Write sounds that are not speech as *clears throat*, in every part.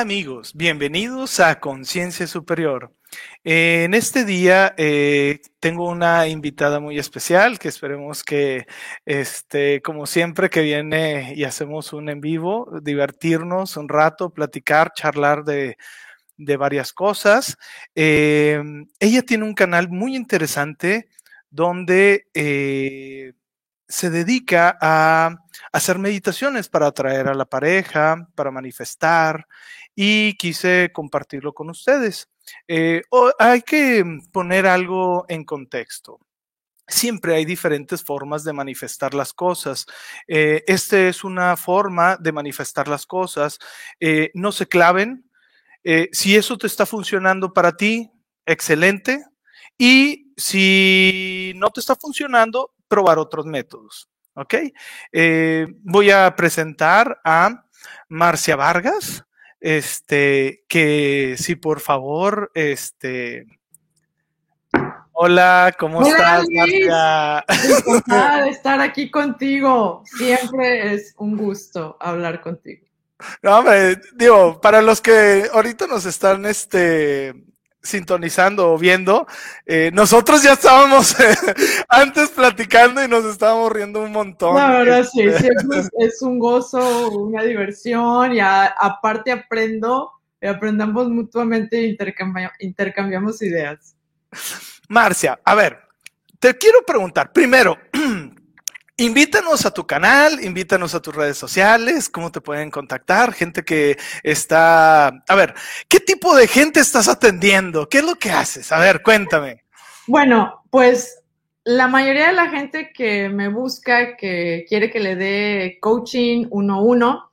Amigos, bienvenidos a Conciencia Superior. Eh, en este día eh, tengo una invitada muy especial que esperemos que, este, como siempre que viene y hacemos un en vivo, divertirnos un rato, platicar, charlar de, varias cosas. Eh, ella tiene un canal muy interesante donde se dedica a hacer meditaciones para atraer a la pareja, para manifestar y quise compartirlo con ustedes. Eh, hay que poner algo en contexto. Siempre hay diferentes formas de manifestar las cosas. Eh, esta es una forma de manifestar las cosas. Eh, no se claven. si eso te está funcionando para ti, excelente. Y si no te está funcionando, probar otros métodos. ¿Ok? Voy a presentar a Marcia Vargas, este, que si por favor, este, Hola, ¿cómo estás, Marcia? *laughs* Encantada de estar aquí contigo. Siempre es un gusto hablar contigo. No, hombre, digo, para los que ahorita nos están este, sintonizando o viendo, eh, nosotros ya estábamos eh, *laughs* antes platicando y nos estábamos riendo un montón. La verdad, sí, *laughs* este, es, un gozo, una diversión y aparte aprendo, aprendamos mutuamente e intercambiamos ideas. Marcia, a ver, te quiero preguntar, primero, Invítanos a tu canal, invítanos a tus redes sociales, cómo te pueden contactar, gente que está... A ver, ¿qué tipo de gente estás atendiendo? ¿Qué es lo que haces? A ver, cuéntame. Bueno, pues la mayoría de la gente que me busca, que quiere que le dé coaching uno a uno,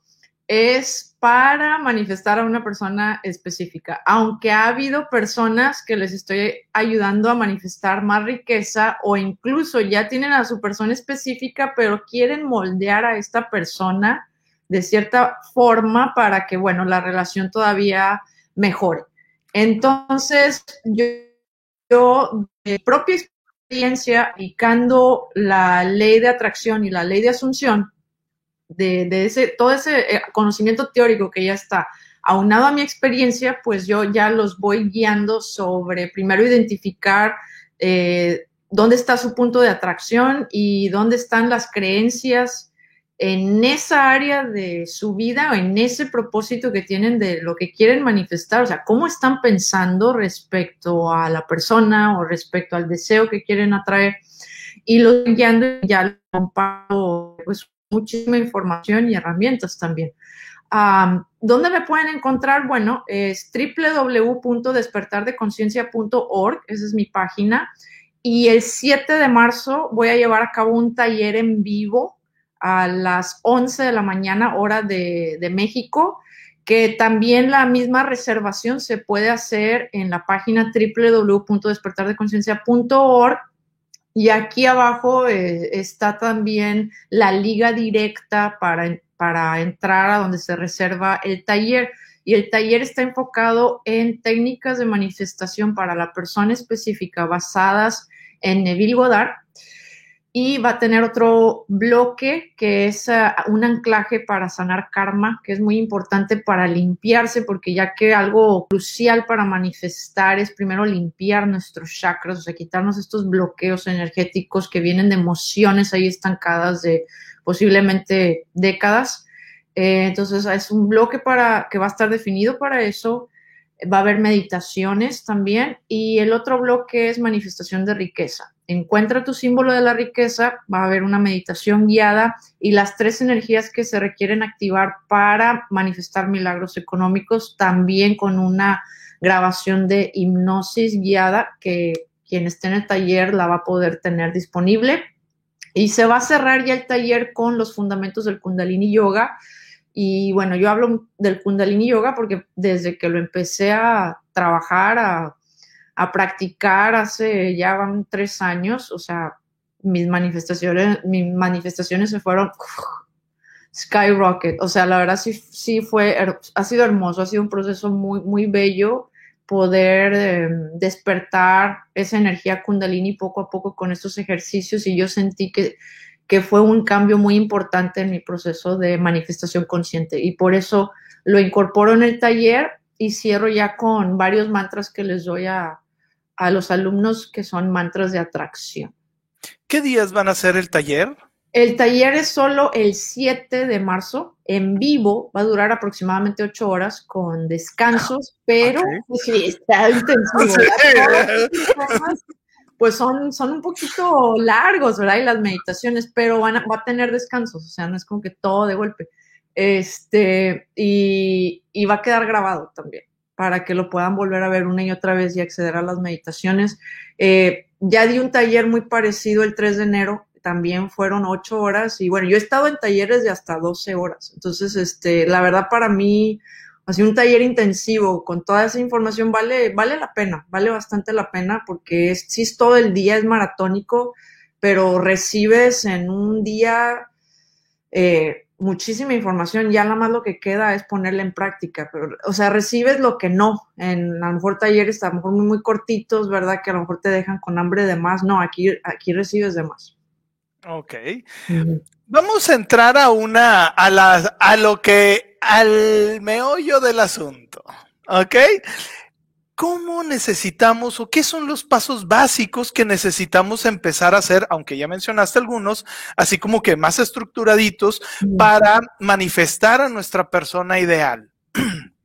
es para manifestar a una persona específica, aunque ha habido personas que les estoy ayudando a manifestar más riqueza o incluso ya tienen a su persona específica, pero quieren moldear a esta persona de cierta forma para que, bueno, la relación todavía mejore. Entonces, yo, yo de propia experiencia, aplicando la ley de atracción y la ley de asunción, de, ese, todo ese eh, conocimiento teórico que ya está aunado a mi experiencia, pues yo ya los voy guiando sobre primero identificar eh, dónde está su punto de atracción y dónde están las creencias en esa área de su vida o en ese propósito que tienen de lo que quieren manifestar, o sea, cómo están pensando respecto a la persona o respecto al deseo que quieren atraer y los guiando ya lo comparto pues muchísima información y herramientas también. ¿Dónde me pueden encontrar? Bueno, es www.despertardeconciencia.org, esa es mi página. Y el 7 de marzo voy a llevar a cabo un taller en vivo a las 11 de la mañana, hora de, México, que también la misma reservación se puede hacer en la página www.despertardeconciencia.org y aquí abajo eh, está también la liga directa para, para entrar a donde se reserva el taller. Y el taller está enfocado en técnicas de manifestación para la persona específica basadas en Neville Goddard y va a tener otro bloque que es uh, un anclaje para sanar karma, que es muy importante para limpiarse, porque ya que algo crucial para manifestar es primero limpiar nuestros chakras, o sea, quitarnos estos bloqueos energéticos que vienen de emociones ahí estancadas de posiblemente décadas. Eh, entonces, es un bloque para, que va a estar definido para eso. Va a haber meditaciones también. Y el otro bloque es manifestación de riqueza encuentra tu símbolo de la riqueza, va a haber una meditación guiada y las tres energías que se requieren activar para manifestar milagros económicos, también con una grabación de hipnosis guiada que quien esté en el taller la va a poder tener disponible. Y se va a cerrar ya el taller con los fundamentos del Kundalini Yoga. Y bueno, yo hablo del Kundalini Yoga porque desde que lo empecé a trabajar, a a practicar hace ya van tres años, o sea, mis manifestaciones, mis manifestaciones se fueron skyrocket, o sea, la verdad sí, sí fue, ha sido hermoso, ha sido un proceso muy, muy bello poder em, despertar esa energía kundalini poco a poco con estos ejercicios y yo sentí que, que fue un cambio muy importante en mi proceso de manifestación consciente y por eso lo incorporo en el taller y cierro ya con varios mantras que les doy a, a los alumnos que son mantras de atracción. ¿Qué días van a hacer el taller? El taller es solo el 7 de marzo, en vivo, va a durar aproximadamente 8 horas con descansos, pero pues sí, está intensivo. *laughs* Pues son, son un poquito largos, ¿verdad? Y las meditaciones, pero van va a tener descansos, o sea, no es como que todo de golpe. Este, y, y va a quedar grabado también para que lo puedan volver a ver una y otra vez y acceder a las meditaciones. Eh, ya di un taller muy parecido el 3 de enero, también fueron 8 horas y bueno, yo he estado en talleres de hasta 12 horas. Entonces, este, la verdad para mí, así un taller intensivo con toda esa información vale, vale la pena, vale bastante la pena porque es, sí es todo el día, es maratónico, pero recibes en un día... Eh, muchísima información, ya nada más lo que queda es ponerla en práctica, pero, o sea, recibes lo que no, en a lo mejor talleres a lo mejor muy, muy cortitos, ¿verdad? Que a lo mejor te dejan con hambre de más, no, aquí, aquí recibes de más. Ok. Vamos a entrar a una, a la, a lo que, al meollo del asunto, ¿ok? ¿Cómo necesitamos o qué son los pasos básicos que necesitamos empezar a hacer, aunque ya mencionaste algunos, así como que más estructuraditos para manifestar a nuestra persona ideal? *clears throat*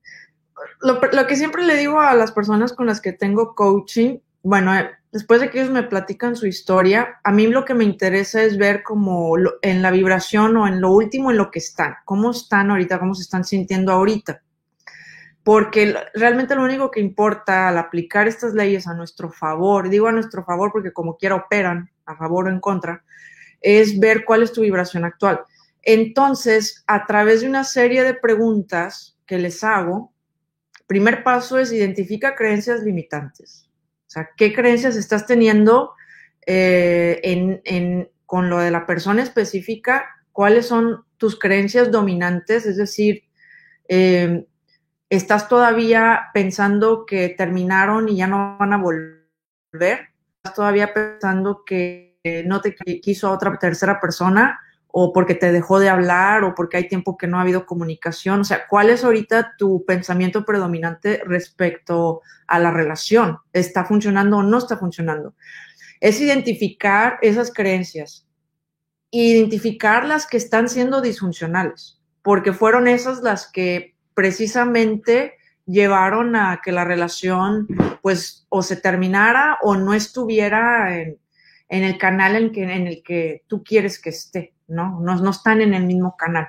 Lo, que siempre le digo a las personas con las que tengo coaching, bueno, eh, después de que ellos me platican su historia, a mí lo que me interesa es ver como en la vibración o en lo último en lo que están, cómo están ahorita, cómo se están sintiendo ahorita porque realmente lo único que importa al aplicar estas leyes a nuestro favor, digo a nuestro favor porque como quiera operan, a favor o en contra, es ver cuál es tu vibración actual. Entonces, a través de una serie de preguntas que les hago, primer paso es identifica creencias limitantes. O sea, ¿qué creencias estás teniendo eh, en, con lo de la persona específica? ¿Cuáles son tus creencias dominantes? Es decir, eh, ¿Estás todavía pensando que terminaron y ya no van a volver? ¿Estás todavía pensando que no te quiso otra tercera persona? O porque te dejó de hablar o porque hay tiempo que no ha habido comunicación. O sea, ¿cuál es ahorita tu pensamiento predominante respecto a la relación? ¿Está funcionando o no está funcionando? Es identificar esas creencias, identificar las que están siendo disfuncionales, porque fueron esas las que precisamente llevaron a que la relación pues o se terminara o no estuviera en, el canal en, el que tú quieres que esté, ¿no? ¿no? No están en el mismo canal.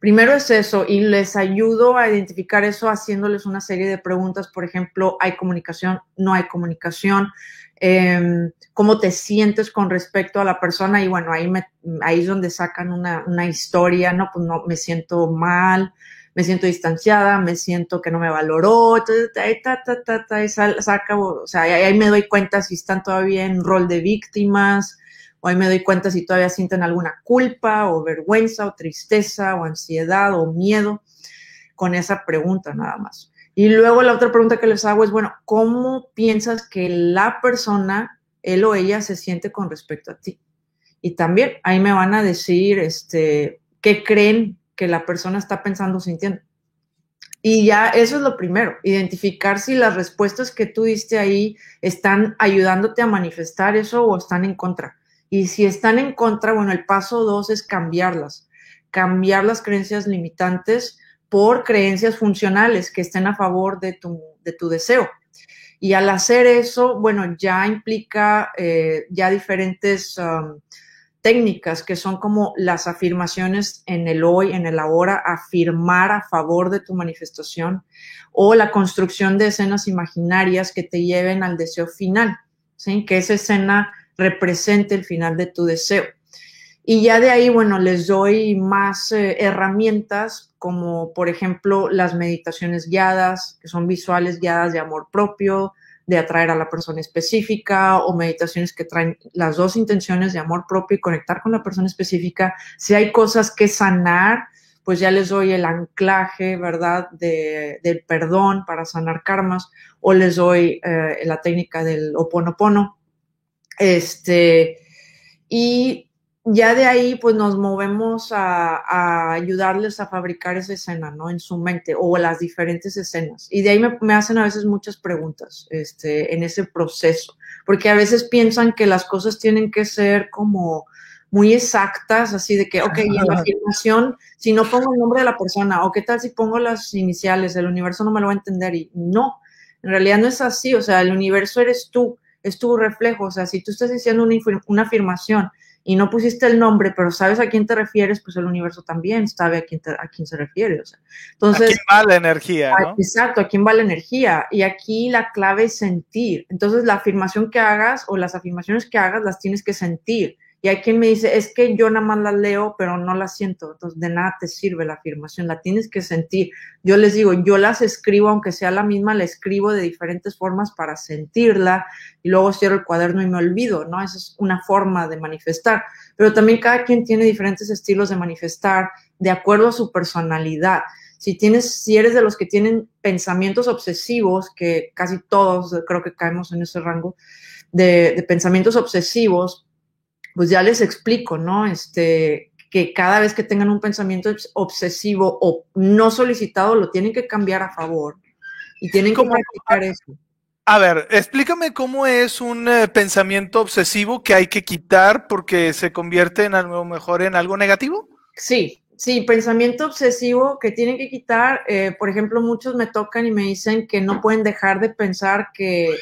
Primero es eso y les ayudo a identificar eso haciéndoles una serie de preguntas, por ejemplo, ¿hay comunicación? ¿No hay comunicación? Em, ¿Cómo te sientes con respecto a la persona? Y bueno, ahí, me, ahí es donde sacan una, una historia, ¿no? Pues no, me siento mal, me siento distanciada, me siento que no me valoró, ta, saca, o sea, ahí, me doy cuenta si están todavía en rol de víctimas, o ahí me doy cuenta si todavía sienten alguna culpa, o vergüenza, o tristeza, o ansiedad, o miedo, con esa pregunta nada más. Y luego la otra pregunta que les hago es, bueno, ¿cómo piensas que la persona, él o ella, se siente con respecto a ti? Y también ahí me van a decir, este, qué creen que la persona está pensando, sintiendo. Y ya eso es lo primero, identificar si las respuestas que tú diste ahí están ayudándote a manifestar eso o están en contra. Y si están en contra, bueno, el paso dos es cambiarlas, cambiar las creencias limitantes por creencias funcionales que estén a favor de tu, de tu deseo. Y al hacer eso, bueno, ya implica eh, ya diferentes um, técnicas que son como las afirmaciones en el hoy, en el ahora, afirmar a favor de tu manifestación o la construcción de escenas imaginarias que te lleven al deseo final, ¿sí? que esa escena represente el final de tu deseo. Y ya de ahí, bueno, les doy más eh, herramientas como, por ejemplo, las meditaciones guiadas, que son visuales guiadas de amor propio, de atraer a la persona específica o meditaciones que traen las dos intenciones de amor propio y conectar con la persona específica. Si hay cosas que sanar, pues ya les doy el anclaje, ¿verdad?, de, del perdón para sanar karmas o les doy eh, la técnica del oponopono. Este, y ya de ahí, pues nos movemos a, a, ayudarles a fabricar esa escena, ¿no? En su mente o las diferentes escenas. Y de ahí me, me, hacen a veces muchas preguntas este, en ese proceso, porque a veces piensan que las cosas tienen que ser como muy exactas, así de que, ok, y en la afirmación, si no pongo el nombre de la persona, o qué tal si pongo las iniciales, el universo no me lo va a entender. Y no, en realidad no es así, o sea, el universo eres tú, es tu reflejo, o sea, si tú estás diciendo una, una afirmación, y no pusiste el nombre, pero sabes a quién te refieres, pues el universo también sabe a quién, a quién se refiere. O sea, entonces, ¿A quién va la energía? ¿no? Exacto, a quién va la energía. Y aquí la clave es sentir. Entonces, la afirmación que hagas o las afirmaciones que hagas las tienes que sentir. Y hay quien me dice, es que yo nada más la leo, pero no la siento. Entonces, de nada te sirve la afirmación, la tienes que sentir. Yo les digo, yo las escribo, aunque sea la misma, la escribo de diferentes formas para sentirla y luego cierro el cuaderno y me olvido, ¿no? Esa es una forma de manifestar. Pero también cada quien tiene diferentes estilos de manifestar de acuerdo a su personalidad. Si tienes, si eres de los que tienen pensamientos obsesivos, que casi todos creo que caemos en ese rango, de pensamientos obsesivos, pues ya les explico, ¿no? Este, que cada vez que tengan un pensamiento obsesivo o no solicitado, lo tienen que cambiar a favor y tienen que practicar eso. A ver, explícame cómo es un eh, pensamiento obsesivo que hay que quitar porque se convierte en algo mejor en algo negativo. Sí, sí, pensamiento obsesivo que tienen que quitar. Eh, por ejemplo, muchos me tocan y me dicen que no pueden dejar de pensar que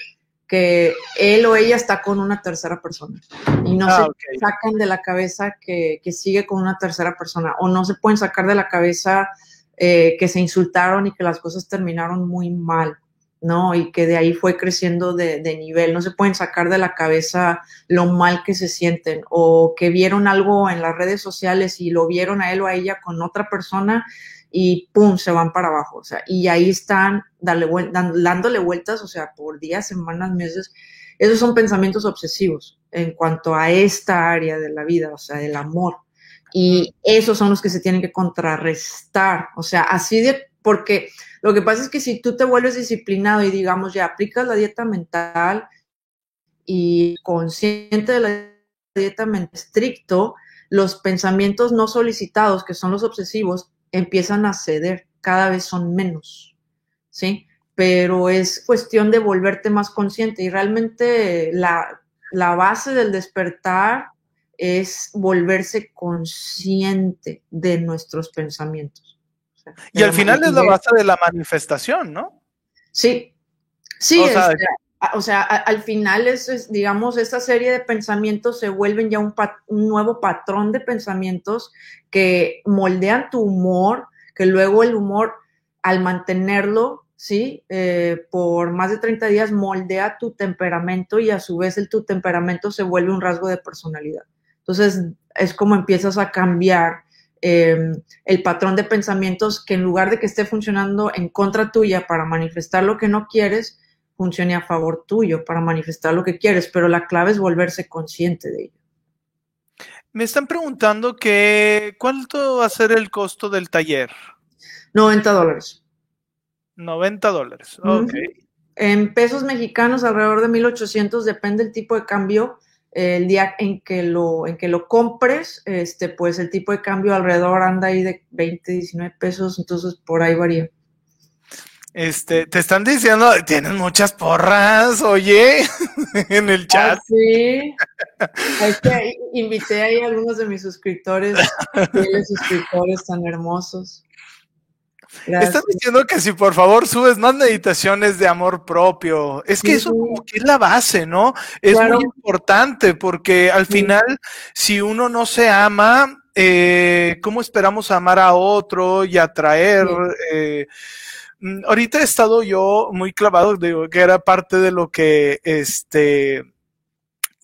que él o ella está con una tercera persona y no ah, se okay. sacan de la cabeza que, que, sigue con una tercera persona o no se pueden sacar de la cabeza eh, que se insultaron y que las cosas terminaron muy mal, ¿no? Y que de ahí fue creciendo de, de nivel, no se pueden sacar de la cabeza lo mal que se sienten o que vieron algo en las redes sociales y lo vieron a él o a ella con otra persona y pum, se van para abajo. O sea, y ahí están dándole vueltas, o sea, por días, semanas, meses. Esos son pensamientos obsesivos en cuanto a esta área de la vida, o sea, del amor. Y esos son los que se tienen que contrarrestar. O sea, así de, porque lo que pasa es que si tú te vuelves disciplinado y digamos, ya aplicas la dieta mental y consciente de la dieta mental estricto, los pensamientos no solicitados, que son los obsesivos, empiezan a ceder, cada vez son menos, ¿sí? Pero es cuestión de volverte más consciente y realmente la, la base del despertar es volverse consciente de nuestros pensamientos. O sea, y al final es la base de la manifestación, ¿no? Sí, sí, o sea, este, o sea, al final es, es, digamos, esta serie de pensamientos se vuelven ya un, nuevo patrón de pensamientos que moldean tu humor, que luego el humor, al mantenerlo, ¿sí? Eh, por más de 30 días, moldea tu temperamento y a su vez el, tu temperamento se vuelve un rasgo de personalidad. Entonces, es como empiezas a cambiar eh, el patrón de pensamientos que en lugar de que esté funcionando en contra tuya para manifestar lo que no quieres, funcione a favor tuyo para manifestar lo que quieres, pero la clave es volverse consciente de ello. Me están preguntando que cuánto va a ser el costo del taller. 90 dólares. 90 dólares, ok. En pesos mexicanos alrededor de 1800, depende del tipo de cambio. El día en que lo, en que lo compres, este, pues el tipo de cambio alrededor anda ahí de 20, 19 pesos, entonces por ahí varía. Este, te están diciendo, tienen muchas porras, oye, *laughs* en el chat. Ah, sí. Es que invité ahí a algunos de mis suscriptores, suscriptores tan hermosos. Gracias. Están diciendo que si por favor subes más meditaciones de amor propio. Es que sí. eso como que es la base, ¿no? Es claro. muy importante porque al sí. final, si uno no se ama, eh, ¿cómo esperamos amar a otro y atraer? Eh, ahorita he estado yo muy clavado, digo, que era parte de lo que, este,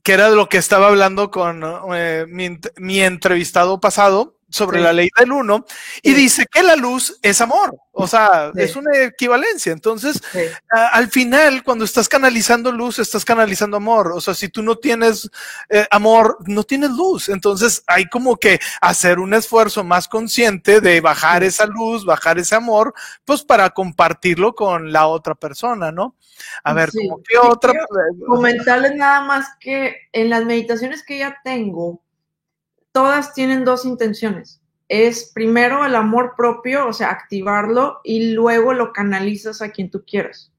que era de lo que estaba hablando con eh, mi, entrevistado pasado sobre sí. la ley del uno y sí. dice que la luz es amor, o sea, sí. es una equivalencia. Entonces, a, al final, cuando estás canalizando luz, estás canalizando amor. O sea, si tú no tienes eh, amor, no tienes luz. Entonces, hay como que hacer un esfuerzo más consciente de bajar esa luz, bajar ese amor, pues para compartirlo con la otra persona, ¿no? A ver, ¿cómo qué otra? Comentarles nada más que en las meditaciones que ya tengo, todas tienen dos intenciones. Es primero el amor propio, o sea, activarlo y luego lo canalizas a quien tú quieras.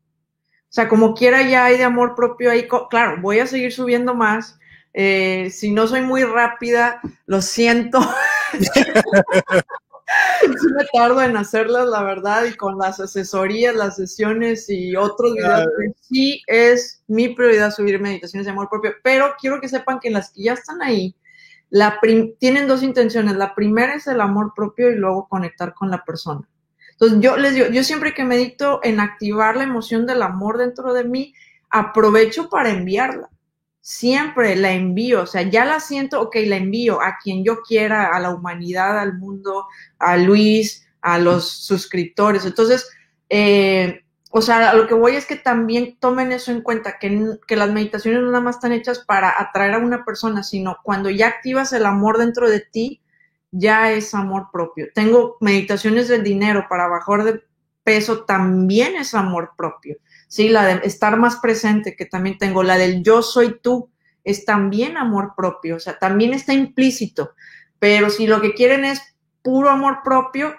O sea, como quiera ya hay de amor propio ahí. Claro, voy a seguir subiendo más. Eh, si no soy muy rápida, lo siento. *laughs* sí me tardo en hacerlas, la verdad, y con las asesorías, las sesiones y otros videos, sí es mi prioridad subir meditaciones de amor propio, pero quiero que sepan que las que ya están ahí, la tienen dos intenciones. La primera es el amor propio y luego conectar con la persona. Entonces, yo les digo, yo siempre que medito en activar la emoción del amor dentro de mí, aprovecho para enviarla siempre la envío, o sea, ya la siento, ok, la envío a quien yo quiera, a la humanidad, al mundo, a Luis, a los suscriptores. Entonces, eh, o sea, lo que voy es que también tomen eso en cuenta, que, que, las meditaciones no nada más están hechas para atraer a una persona, sino cuando ya activas el amor dentro de ti, ya es amor propio. Tengo meditaciones del dinero para bajar de peso, también es amor propio. ¿sí? La de estar más presente, que también tengo, la del yo soy tú, es también amor propio, o sea, también está implícito, pero si lo que quieren es puro amor propio,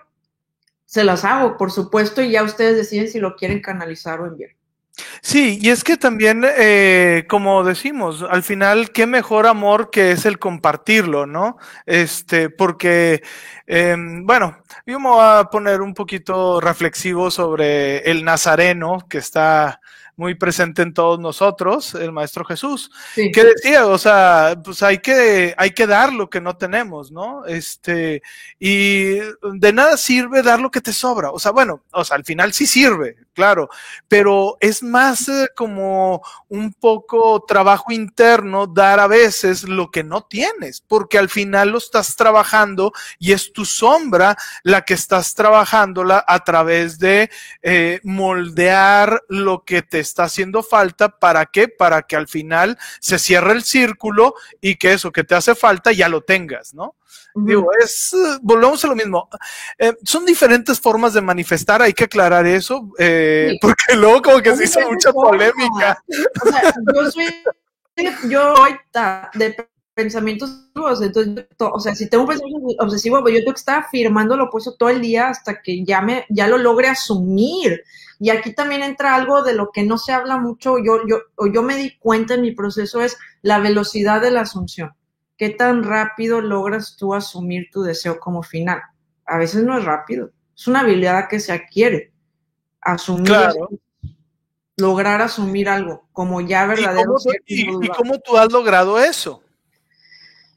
se las hago, por supuesto, y ya ustedes deciden si lo quieren canalizar o enviar. Sí, y es que también, eh, como decimos, al final, qué mejor amor que es el compartirlo, ¿no? Este, porque, em, bueno, yo me voy a poner un poquito reflexivo sobre el nazareno que está muy presente en todos nosotros, el Maestro Jesús, que decía, o sea, pues hay que, hay que dar lo que no tenemos, ¿no? Este, y de nada sirve dar lo que te sobra, o sea, bueno, o sea, al final sí sirve, claro, pero es más eh, como un poco trabajo interno dar a veces lo que no tienes, porque al final lo estás trabajando y es tu sombra la que estás trabajándola a través de eh, moldear lo que te está haciendo falta. ¿Para qué? Para que al final se cierre el círculo y que eso que te hace falta ya lo tengas, ¿no? Digo, es, volvemos a lo mismo. Eh, son diferentes formas de manifestar, hay que aclarar eso, eh, porque luego como que se hizo mucha polémica. O sea, yo soy, yo de pensamientos entonces, o sea, si tengo un pensamiento obsesivo, pues yo tengo que estar afirmando lo opuesto todo el día hasta que ya me, ya lo logre asumir. Y aquí también entra algo de lo que no se habla mucho, yo, yo, o yo me di cuenta en mi proceso, es la velocidad de la asunción. ¿Qué tan rápido logras tú asumir tu deseo como final? A veces no es rápido, es una habilidad que se adquiere. Asumir, lograr asumir algo como ya verdadero. ¿Y cómo tú has logrado eso?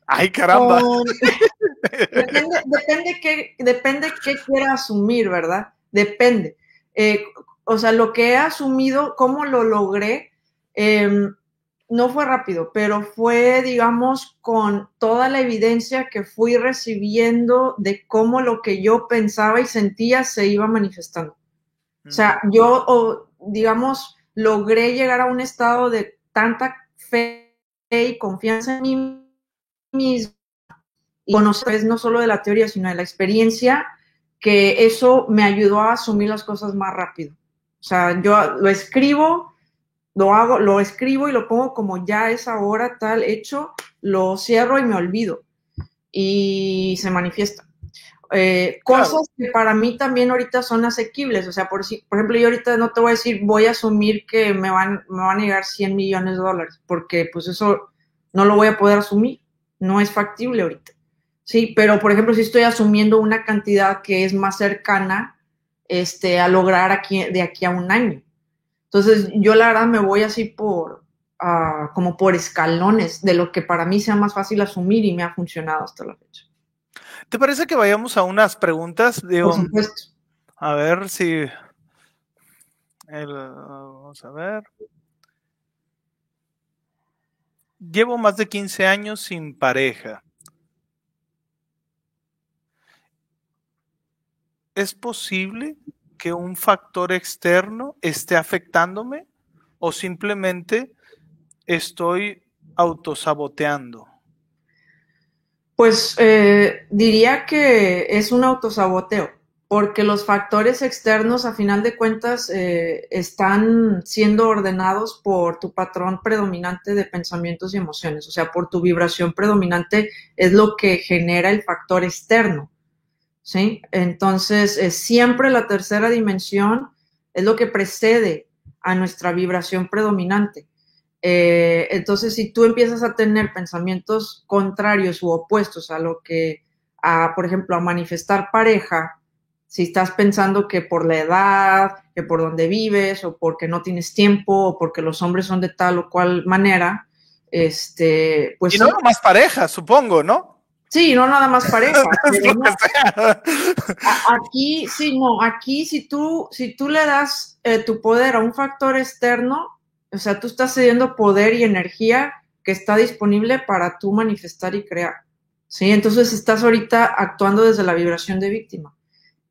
Ay, caramba. *laughs* depende, depende, qué, depende qué quiera asumir, ¿verdad? Depende. Eh, o sea, lo que he asumido, cómo lo logré, em, no fue rápido, pero fue, digamos, con toda la evidencia que fui recibiendo de cómo lo que yo pensaba y sentía se iba manifestando. O sea, yo, digamos, logré llegar a un estado de tanta fe y confianza en mí mismo y conocer no solo de la teoría, sino de la experiencia, que eso me ayudó a asumir las cosas más rápido. O sea, yo lo escribo, lo hago, lo escribo y lo pongo como ya es ahora tal hecho, lo cierro y me olvido. Y se manifiesta. Eh, cosas que para mí también ahorita son asequibles. O sea, por, por ejemplo, yo ahorita no te voy a decir, voy a asumir que me van, me van a llegar 100 millones de dólares, porque pues eso no lo voy a poder asumir no es factible ahorita. Sí, pero por ejemplo, si estoy asumiendo una cantidad que es más cercana este, a lograr aquí, de aquí a un año. Entonces, yo la verdad me voy así por, uh, como por escalones de lo que para mí sea más fácil asumir y me ha funcionado hasta la fecha. ¿Te parece que vayamos a unas preguntas? por supuesto. A ver si... vamos a ver. Llevo más de 15 años sin pareja. ¿Es posible que un factor externo esté afectándome o simplemente estoy autosaboteando? Pues eh, diría que es un autosaboteo. porque los factores externos, a final de cuentas, eh, están siendo ordenados por tu patrón predominante de pensamientos y emociones, o sea, por tu vibración predominante es lo que genera el factor externo, ¿sí? Entonces, siempre la tercera dimensión es lo que precede a nuestra vibración predominante. Eh, entonces, si tú empiezas a tener pensamientos contrarios u opuestos a lo que, a, por ejemplo, a manifestar pareja, si estás pensando que por la edad, que por donde vives, o porque no tienes tiempo, o porque los hombres son de tal o cual manera, este, pues... Y no más pareja, supongo, ¿no? Sí, no nada más *laughs* pareja. aquí, sí, no, aquí si tú, si tú le das eh, tu poder a un factor externo, o sea, tú estás cediendo poder y energía que está disponible para tú manifestar y crear. ¿sí? Entonces estás ahorita actuando desde la vibración de víctima.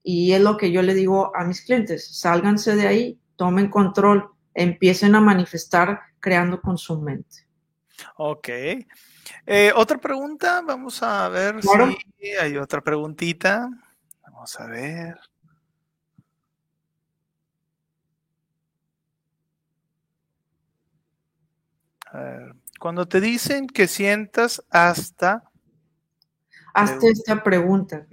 Y es lo que yo le digo a mis clientes, sálganse de ahí, tomen control, empiecen a manifestar creando con su mente. Ok. Eh, otra pregunta, vamos a ver si hay otra preguntita. Vamos a ver. cuando te dicen que sientas hasta... Hasta esta pregunta.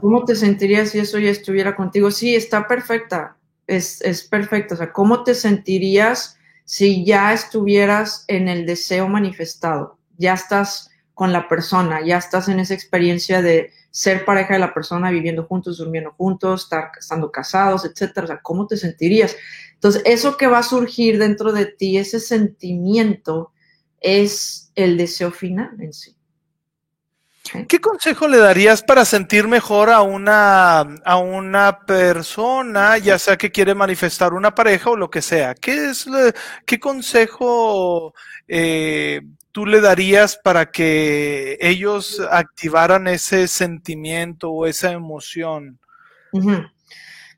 ¿Cómo te sentirías si eso ya estuviera contigo? Sí, está perfecta. Es, es perfecta. O sea, ¿cómo te sentirías si ya estuvieras en el deseo manifestado? Ya estás con la persona, ya estás en esa experiencia de ser pareja de la persona, viviendo juntos, durmiendo juntos, estar, estando casados, etcétera. O sea, ¿cómo te sentirías? Entonces, eso que va a surgir dentro de ti, ese sentimiento, es el deseo final en sí. ¿Qué consejo le darías para sentir mejor a una, a una persona, ya sea que quiere manifestar una pareja o lo que sea? ¿Qué, es, qué consejo eh, tú le darías para que ellos activaran ese sentimiento o esa emoción?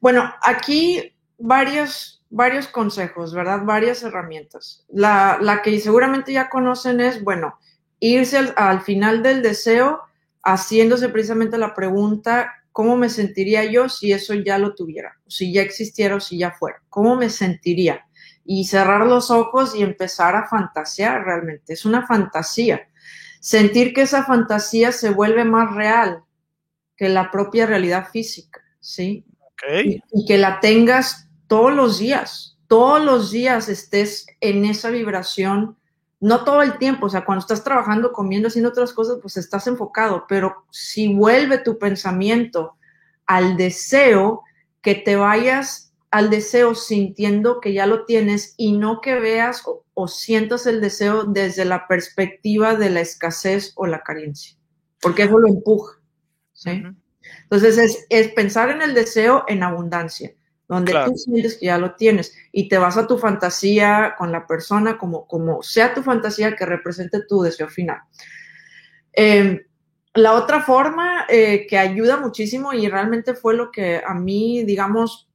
Bueno, aquí varios varios consejos, ¿verdad? Varias herramientas. La, la que seguramente ya conocen es, bueno, irse al, final del deseo haciéndose precisamente la pregunta, ¿cómo me sentiría yo si eso ya lo tuviera? Si ya existiera o si ya fuera. ¿Cómo me sentiría? Y cerrar los ojos y empezar a fantasear realmente. Es una fantasía. Sentir que esa fantasía se vuelve más real que la propia realidad física, ¿sí? Okay. y que la tengas todos los días, todos los días estés en esa vibración, no todo el tiempo, o sea, cuando estás trabajando, comiendo, haciendo otras cosas, pues estás enfocado, pero si vuelve tu pensamiento al deseo, que te vayas al deseo sintiendo que ya lo tienes y no que veas o, sientas el deseo desde la perspectiva de la escasez o la carencia, porque eso lo empuja. ¿sí? Entonces es, es, pensar en el deseo en abundancia donde tú sientes que ya lo tienes y te vas a tu fantasía con la persona como, como sea tu fantasía que represente tu deseo final. Em, la otra forma eh, que ayuda muchísimo y realmente fue lo que a mí, digamos,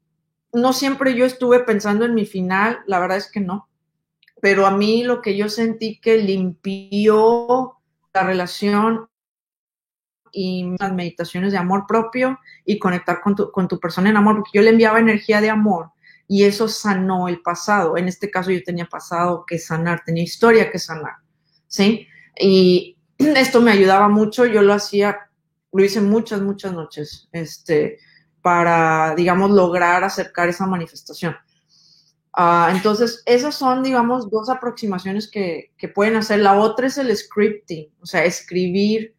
no siempre yo estuve pensando en mi final, la verdad es que no, pero a mí lo que yo sentí que limpió la relación y las meditaciones de amor propio y conectar con tu, persona en amor, porque yo le enviaba energía de amor y eso sanó el pasado. En este caso yo tenía pasado que sanar, tenía historia que sanar, ¿sí? Y *clears throat* esto me ayudaba mucho, yo lo hacía, lo hice muchas, muchas noches, este, para, digamos, lograr acercar esa manifestación. Uh, entonces, esas son, digamos, dos aproximaciones que, que, pueden hacer. La otra es el scripting, o sea, escribir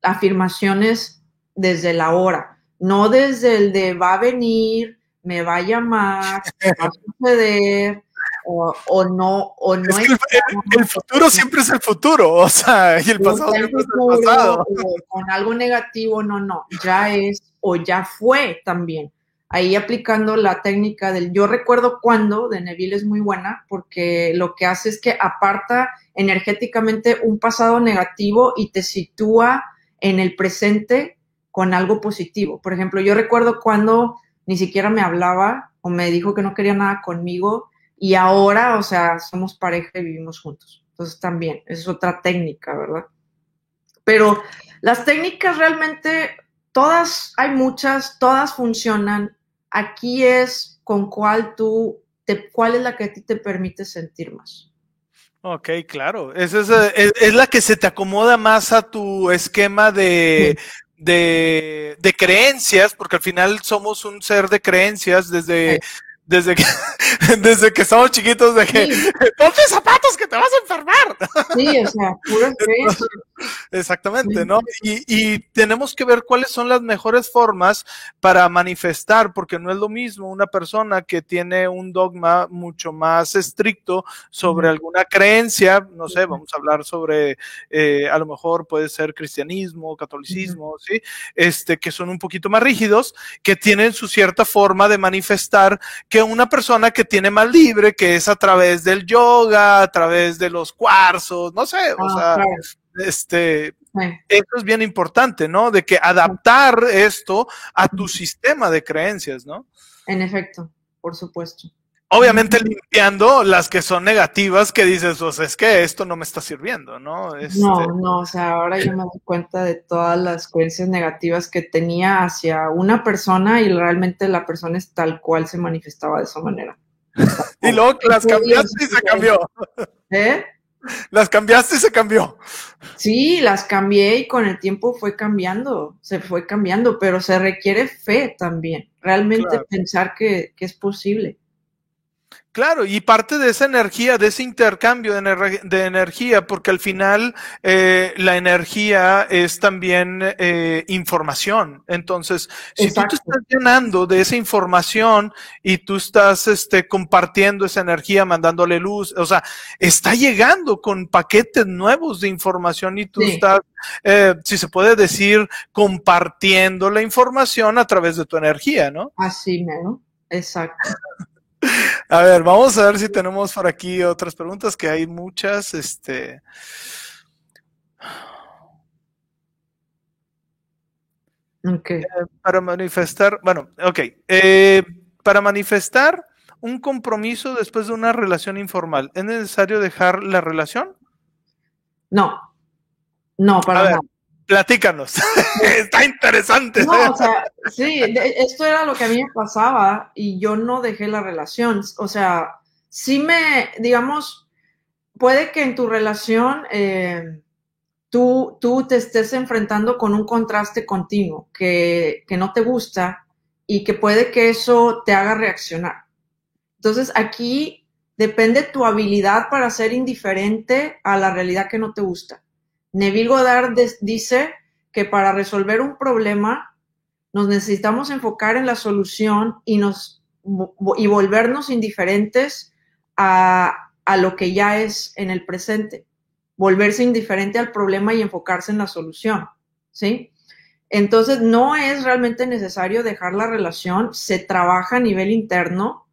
afirmaciones desde la hora, no desde el de va a venir, me va a llamar, va a suceder, o, no, o no es el, futuro siempre es el futuro, o sea, y el pasado siempre es el pasado. con algo negativo, no, no, ya es o ya fue también. Ahí aplicando la técnica del yo recuerdo cuando de Neville es muy buena porque lo que hace es que aparta energéticamente un pasado negativo y te sitúa en el presente con algo positivo. Por ejemplo, yo recuerdo cuando ni siquiera me hablaba o me dijo que no quería nada conmigo y ahora, o sea, somos pareja y vivimos juntos. Entonces también, es otra técnica, ¿verdad? Pero las técnicas realmente todas, hay muchas, todas funcionan. Aquí es con cuál tú, te, cuál es la que a ti te permite sentir más. Ok, claro. Esa es, es, la que se te acomoda más a tu esquema de, de, de, creencias, porque al final somos un ser de creencias desde, desde que, *laughs* desde que estamos chiquitos, de que ponte zapatos que te vas a enfermar. Sí, o sea, puro *laughs* Exactamente, ¿no? Y, y, tenemos que ver cuáles son las mejores formas para manifestar, porque no es lo mismo una persona que tiene un dogma mucho más estricto sobre alguna creencia, no sé, vamos a hablar sobre, eh, a lo mejor puede ser cristianismo, catolicismo, ¿sí? Este, que son un poquito más rígidos, que tienen su cierta forma de manifestar que una persona que tiene más libre, que es a través del yoga, a través de los cuarzos, no sé, o ah, sea, este, eso es bien importante, ¿no? De que adaptar esto a tu sistema de creencias, ¿no? En efecto, por supuesto. Obviamente limpiando las que son negativas que dices, pues es que esto no me está sirviendo, ¿no? Este... No, no, o sea, ahora yo me doy cuenta de todas las creencias negativas que tenía hacia una persona y realmente la persona es tal cual se manifestaba de esa manera. *laughs* y luego las cambiaste y se cambió. ¿Eh? Las cambiaste y se cambió. Sí, las cambié y con el tiempo fue cambiando, se fue cambiando, pero se requiere fe también, realmente pensar que, que es posible. Claro, y parte de esa energía, de ese intercambio de, energía, porque al final eh, la energía es también eh, información. Entonces, si tú te estás llenando de esa información y tú estás este, compartiendo esa energía, mandándole luz, o sea, está llegando con paquetes nuevos de información y tú estás, eh, si se puede decir, compartiendo la información a través de tu energía, ¿no? Así, ¿no? Exacto. A ver, vamos a ver si tenemos por aquí otras preguntas, que hay muchas. Este. Okay. Eh, para manifestar, bueno, ok. Eh, para manifestar un compromiso después de una relación informal, ¿es necesario dejar la relación? No, no, para nada. Platícanos. *laughs* Está interesante. No, o sea, sí, esto era lo que a mí me pasaba y yo no dejé la relación. O sea, sí me, digamos, puede que en tu relación eh, tú, tú te estés enfrentando con un contraste continuo que, que no te gusta y que puede que eso te haga reaccionar. Entonces, aquí depende tu habilidad para ser indiferente a la realidad que no te gusta. Neville Goddard dice que para resolver un problema nos necesitamos enfocar en la solución y, nos, y volvernos indiferentes a, a lo que ya es en el presente. Volverse indiferente al problema y enfocarse en la solución. ¿Sí? Entonces, no es realmente necesario dejar la relación, se trabaja a nivel interno,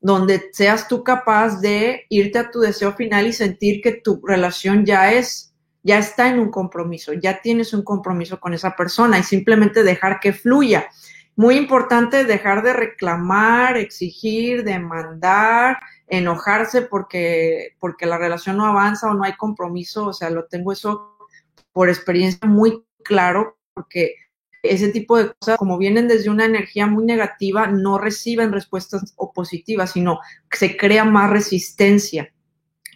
donde seas tú capaz de irte a tu deseo final y sentir que tu relación ya es ya está en un compromiso, ya tienes un compromiso con esa persona y simplemente dejar que fluya. Muy importante dejar de reclamar, exigir, demandar, enojarse porque, porque la relación no avanza o no hay compromiso. O sea, lo tengo eso por experiencia muy claro porque ese tipo de cosas, como vienen desde una energía muy negativa, no reciben respuestas positivas, sino se crea más resistencia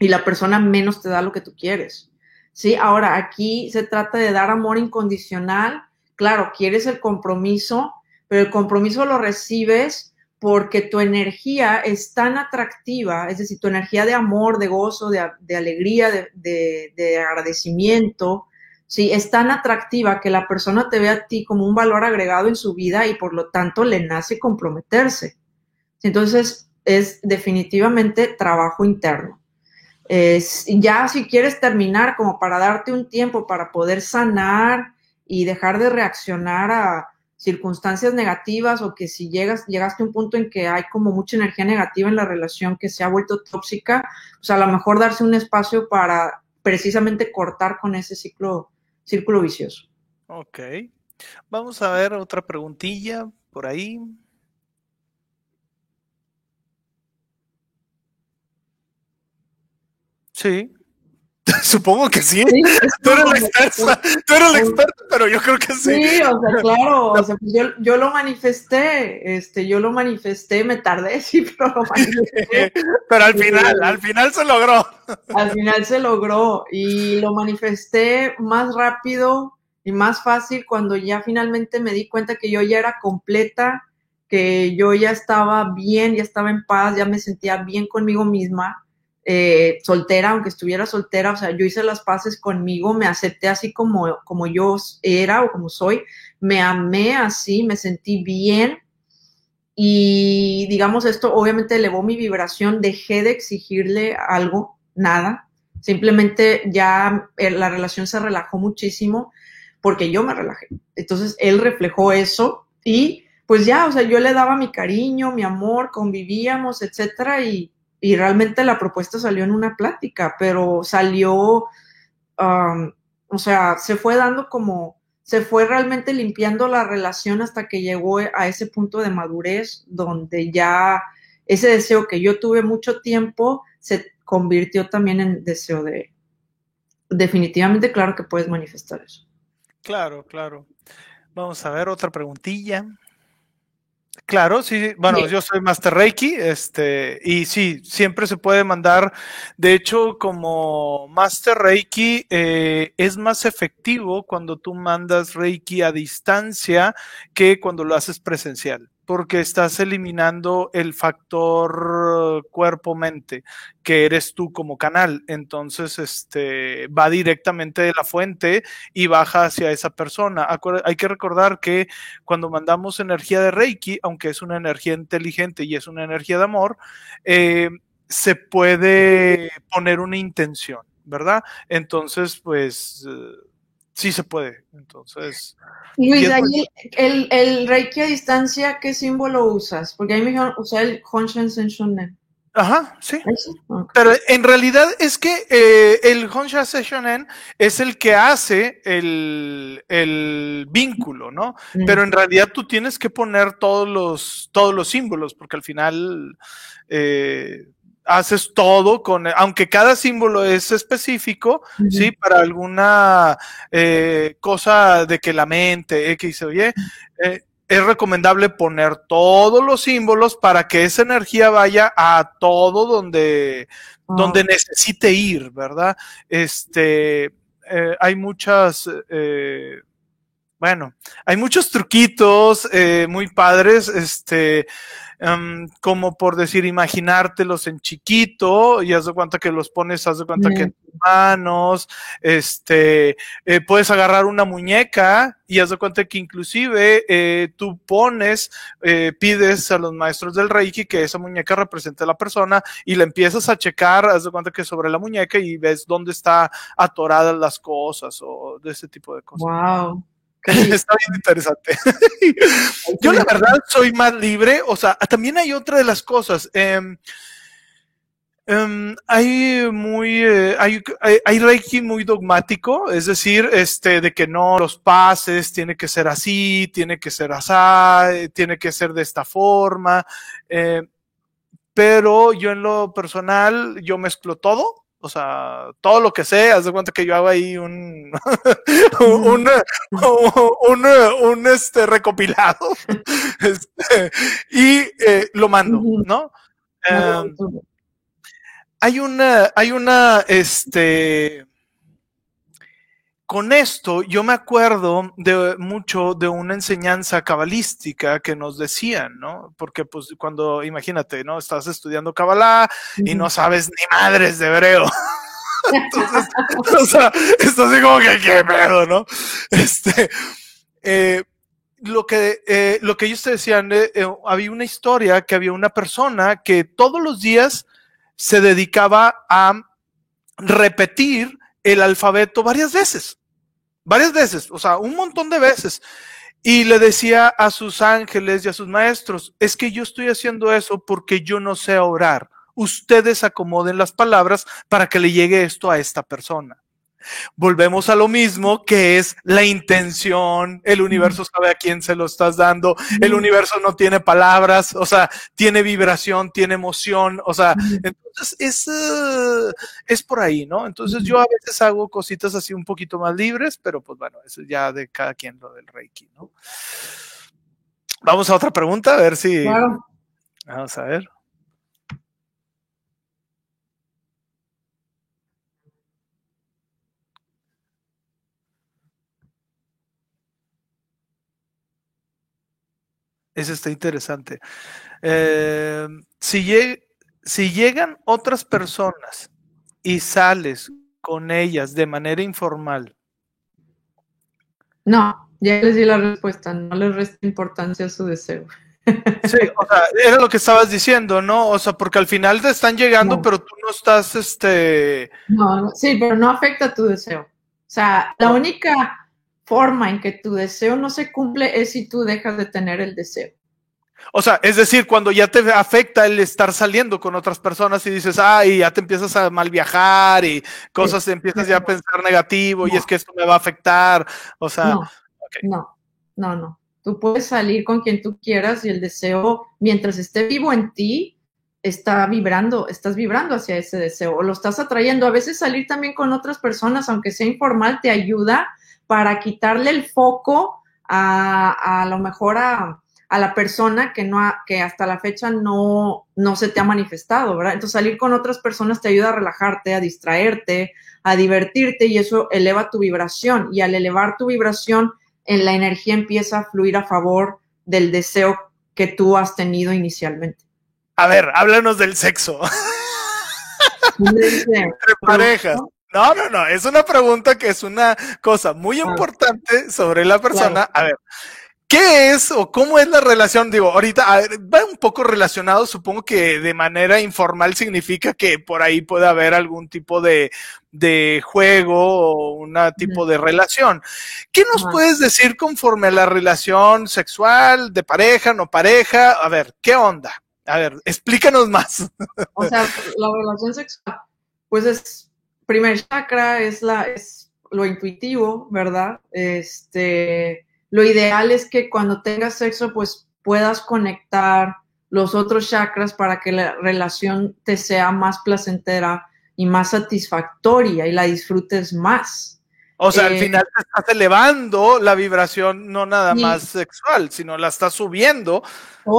y la persona menos te da lo que tú quieres. ¿Sí? Ahora, aquí se trata de dar amor incondicional. Claro, quieres el compromiso, pero el compromiso lo recibes porque tu energía es tan atractiva, es decir, tu energía de amor, de gozo, de, alegría, de, agradecimiento, ¿sí? es tan atractiva que la persona te ve a ti como un valor agregado en su vida y por lo tanto le nace comprometerse. Entonces, es definitivamente trabajo interno ya si quieres terminar como para darte un tiempo para poder sanar y dejar de reaccionar a circunstancias negativas o que si llegas, llegaste a un punto en que hay como mucha energía negativa en la relación que se ha vuelto tóxica, pues a lo mejor darse un espacio para precisamente cortar con ese ciclo, círculo vicioso. Ok. Vamos a ver otra preguntilla por ahí. Sí. *laughs* Supongo que sí. tú, eres la experta, tú eres la experta, pero yo creo que sí. Sí, o sea, *laughs* claro, o sea, pues yo, yo, lo manifesté, este, yo lo manifesté, me tardé, *laughs* sí, pero lo manifesté. pero al final, al final se logró. Al final se logró y lo manifesté más rápido y más fácil cuando ya finalmente me di cuenta que yo ya era completa, que yo ya estaba bien, ya estaba en paz, ya me sentía bien conmigo misma eh, soltera, aunque estuviera soltera, o sea, yo hice las paces conmigo, me acepté así como, como yo era o como soy, me amé así, me sentí bien y digamos esto obviamente elevó mi vibración, dejé de exigirle algo, nada, simplemente ya eh, la relación se relajó muchísimo porque yo me relajé. Entonces él reflejó eso y pues ya, o sea, yo le daba mi cariño, mi amor, convivíamos, etcétera y y realmente la propuesta salió en una plática, pero salió, o sea, se fue dando como, se fue realmente limpiando la relación hasta que llegó a ese punto de madurez donde ya ese deseo que yo tuve mucho tiempo se convirtió también en deseo de, definitivamente, claro que puedes manifestar eso. Claro, claro. Vamos a ver otra preguntilla. Claro, sí, bueno, yo soy Master Reiki, este, y sí, siempre se puede mandar. De hecho, como Master Reiki eh, es más efectivo cuando tú mandas Reiki a distancia que cuando lo haces presencial porque estás eliminando el factor cuerpo-mente, que eres tú como canal. Entonces, este, va directamente de la fuente y baja hacia esa persona. hay que recordar que cuando mandamos energía de Reiki, aunque es una energía inteligente y es una energía de amor, eh, se puede poner una intención, ¿verdad? Entonces, pues... Eh, sí se puede. Entonces. Luis, ahí el, el, Reiki a distancia, ¿qué símbolo usas? Porque ahí me dijeron usar el Honshen Senshonen. Ajá, sí. Pero en realidad es que eh, el Honsha Sessionen es el que hace el, el vínculo, ¿no? Mm. Pero en realidad tú tienes que poner todos los, todos los símbolos, porque al final eh, haces todo con, aunque cada símbolo es específico, ¿sí? Para alguna eh, cosa de que la mente, X o Y, eh, es recomendable poner todos los símbolos para que esa energía vaya a todo donde, donde necesite ir, ¿verdad? Este, eh, hay muchas, bueno, hay muchos truquitos muy padres, este, Em, como por decir, imaginártelos en chiquito y haz de cuenta que los pones, haz de cuenta que en tus manos, este, eh, puedes agarrar una muñeca y haz de cuenta que inclusive eh, tú pones, eh, pides a los maestros del Reiki que esa muñeca represente a la persona y la empiezas a checar, haz de cuenta que sobre la muñeca y ves dónde está atoradas las cosas o de ese tipo de cosas. Wow. *laughs* Está bien interesante. *laughs* Yo la verdad soy más libre, o sea, también hay otra de las cosas. Em, em, hay muy, eh, hay, hay, Reiki muy dogmático, es decir, este, de que no los pases, tiene que ser así, tiene que ser así, tiene que ser de esta forma. Eh, pero yo en lo personal, yo mezclo todo o sea, todo lo que sé, haz de cuenta que yo hago ahí un, *laughs* un, un, un, este recopilado *laughs* este, y eh, lo mando, ¿no? Em, hay una, hay una, este, con esto yo me acuerdo de mucho de una enseñanza cabalística que nos decían, ¿no? Porque pues cuando, imagínate, ¿no? Estás estudiando cabalá y no sabes ni madres de hebreo. *laughs* Entonces, o sea, esto así como que qué pedo, ¿no? Este, eh, lo que, eh, lo que ellos te decían, eh, había una historia que había una persona que todos los días se dedicaba a repetir el alfabeto varias veces, varias veces, o sea, un montón de veces. Y le decía a sus ángeles y a sus maestros, es que yo estoy haciendo eso porque yo no sé orar. Ustedes acomoden las palabras para que le llegue esto a esta persona. Volvemos a lo mismo, que es la intención, el universo sabe a quién se lo estás dando, el universo no tiene palabras, o sea, tiene vibración, tiene emoción, o sea, entonces es, eh, es por ahí, ¿no? Entonces yo a veces hago cositas así un poquito más libres, pero pues bueno, eso ya de cada quien lo del Reiki, ¿no? Vamos a otra pregunta, a ver si... Vamos a ver. Eso está interesante. Eh, si, si llegan otras personas y sales con ellas de manera informal. No, ya les di la respuesta, no les resta importancia a su deseo. *laughs* Sí, o sea, era lo que estabas diciendo, ¿no? O sea, porque al final te están llegando, pero tú no estás, este... No, sí, pero no afecta tu deseo. O sea, la única forma en que tu deseo no se cumple es si tú dejas de tener el deseo. O sea, es decir, cuando ya te afecta el estar saliendo con otras personas y dices, ay, ya te empiezas a mal viajar y cosas, empiezas ya a pensar negativo y es que esto me va a afectar. O sea, no, no, no, no. Tú puedes salir con quien tú quieras y el deseo, mientras esté vivo en ti, está vibrando, estás vibrando hacia ese deseo o lo estás atrayendo. A veces salir también con otras personas, aunque sea informal, te ayuda para quitarle el foco a, a lo mejor a, a la persona que, no que hasta la fecha no, no se te ha manifestado, ¿verdad? Entonces salir con otras personas te ayuda a relajarte, a distraerte, a divertirte y eso eleva tu vibración y al elevar tu vibración, en la energía empieza a fluir a favor del deseo que tú has tenido inicialmente. A ver, háblanos del sexo. Entre parejas. No, no, no, es una pregunta que es una cosa muy ah. importante sobre la persona. A ver, ¿Qué es o cómo es la relación? Digo, ahorita va un poco relacionado, supongo que de manera informal significa que por ahí puede haber algún tipo de, juego o un tipo de relación. ¿Qué nos puedes decir conforme a la relación sexual, de pareja, no pareja? A ver, ¿qué onda? A ver, explícanos más. O sea, la relación sexual, pues es primer chakra es la, es lo intuitivo, ¿verdad? Este, lo ideal es que cuando tengas sexo, pues puedas conectar los otros chakras para que la relación te sea más placentera y más satisfactoria y la disfrutes más. O sea, al eh, final te estás elevando la vibración no nada más sexual, sino la estás subiendo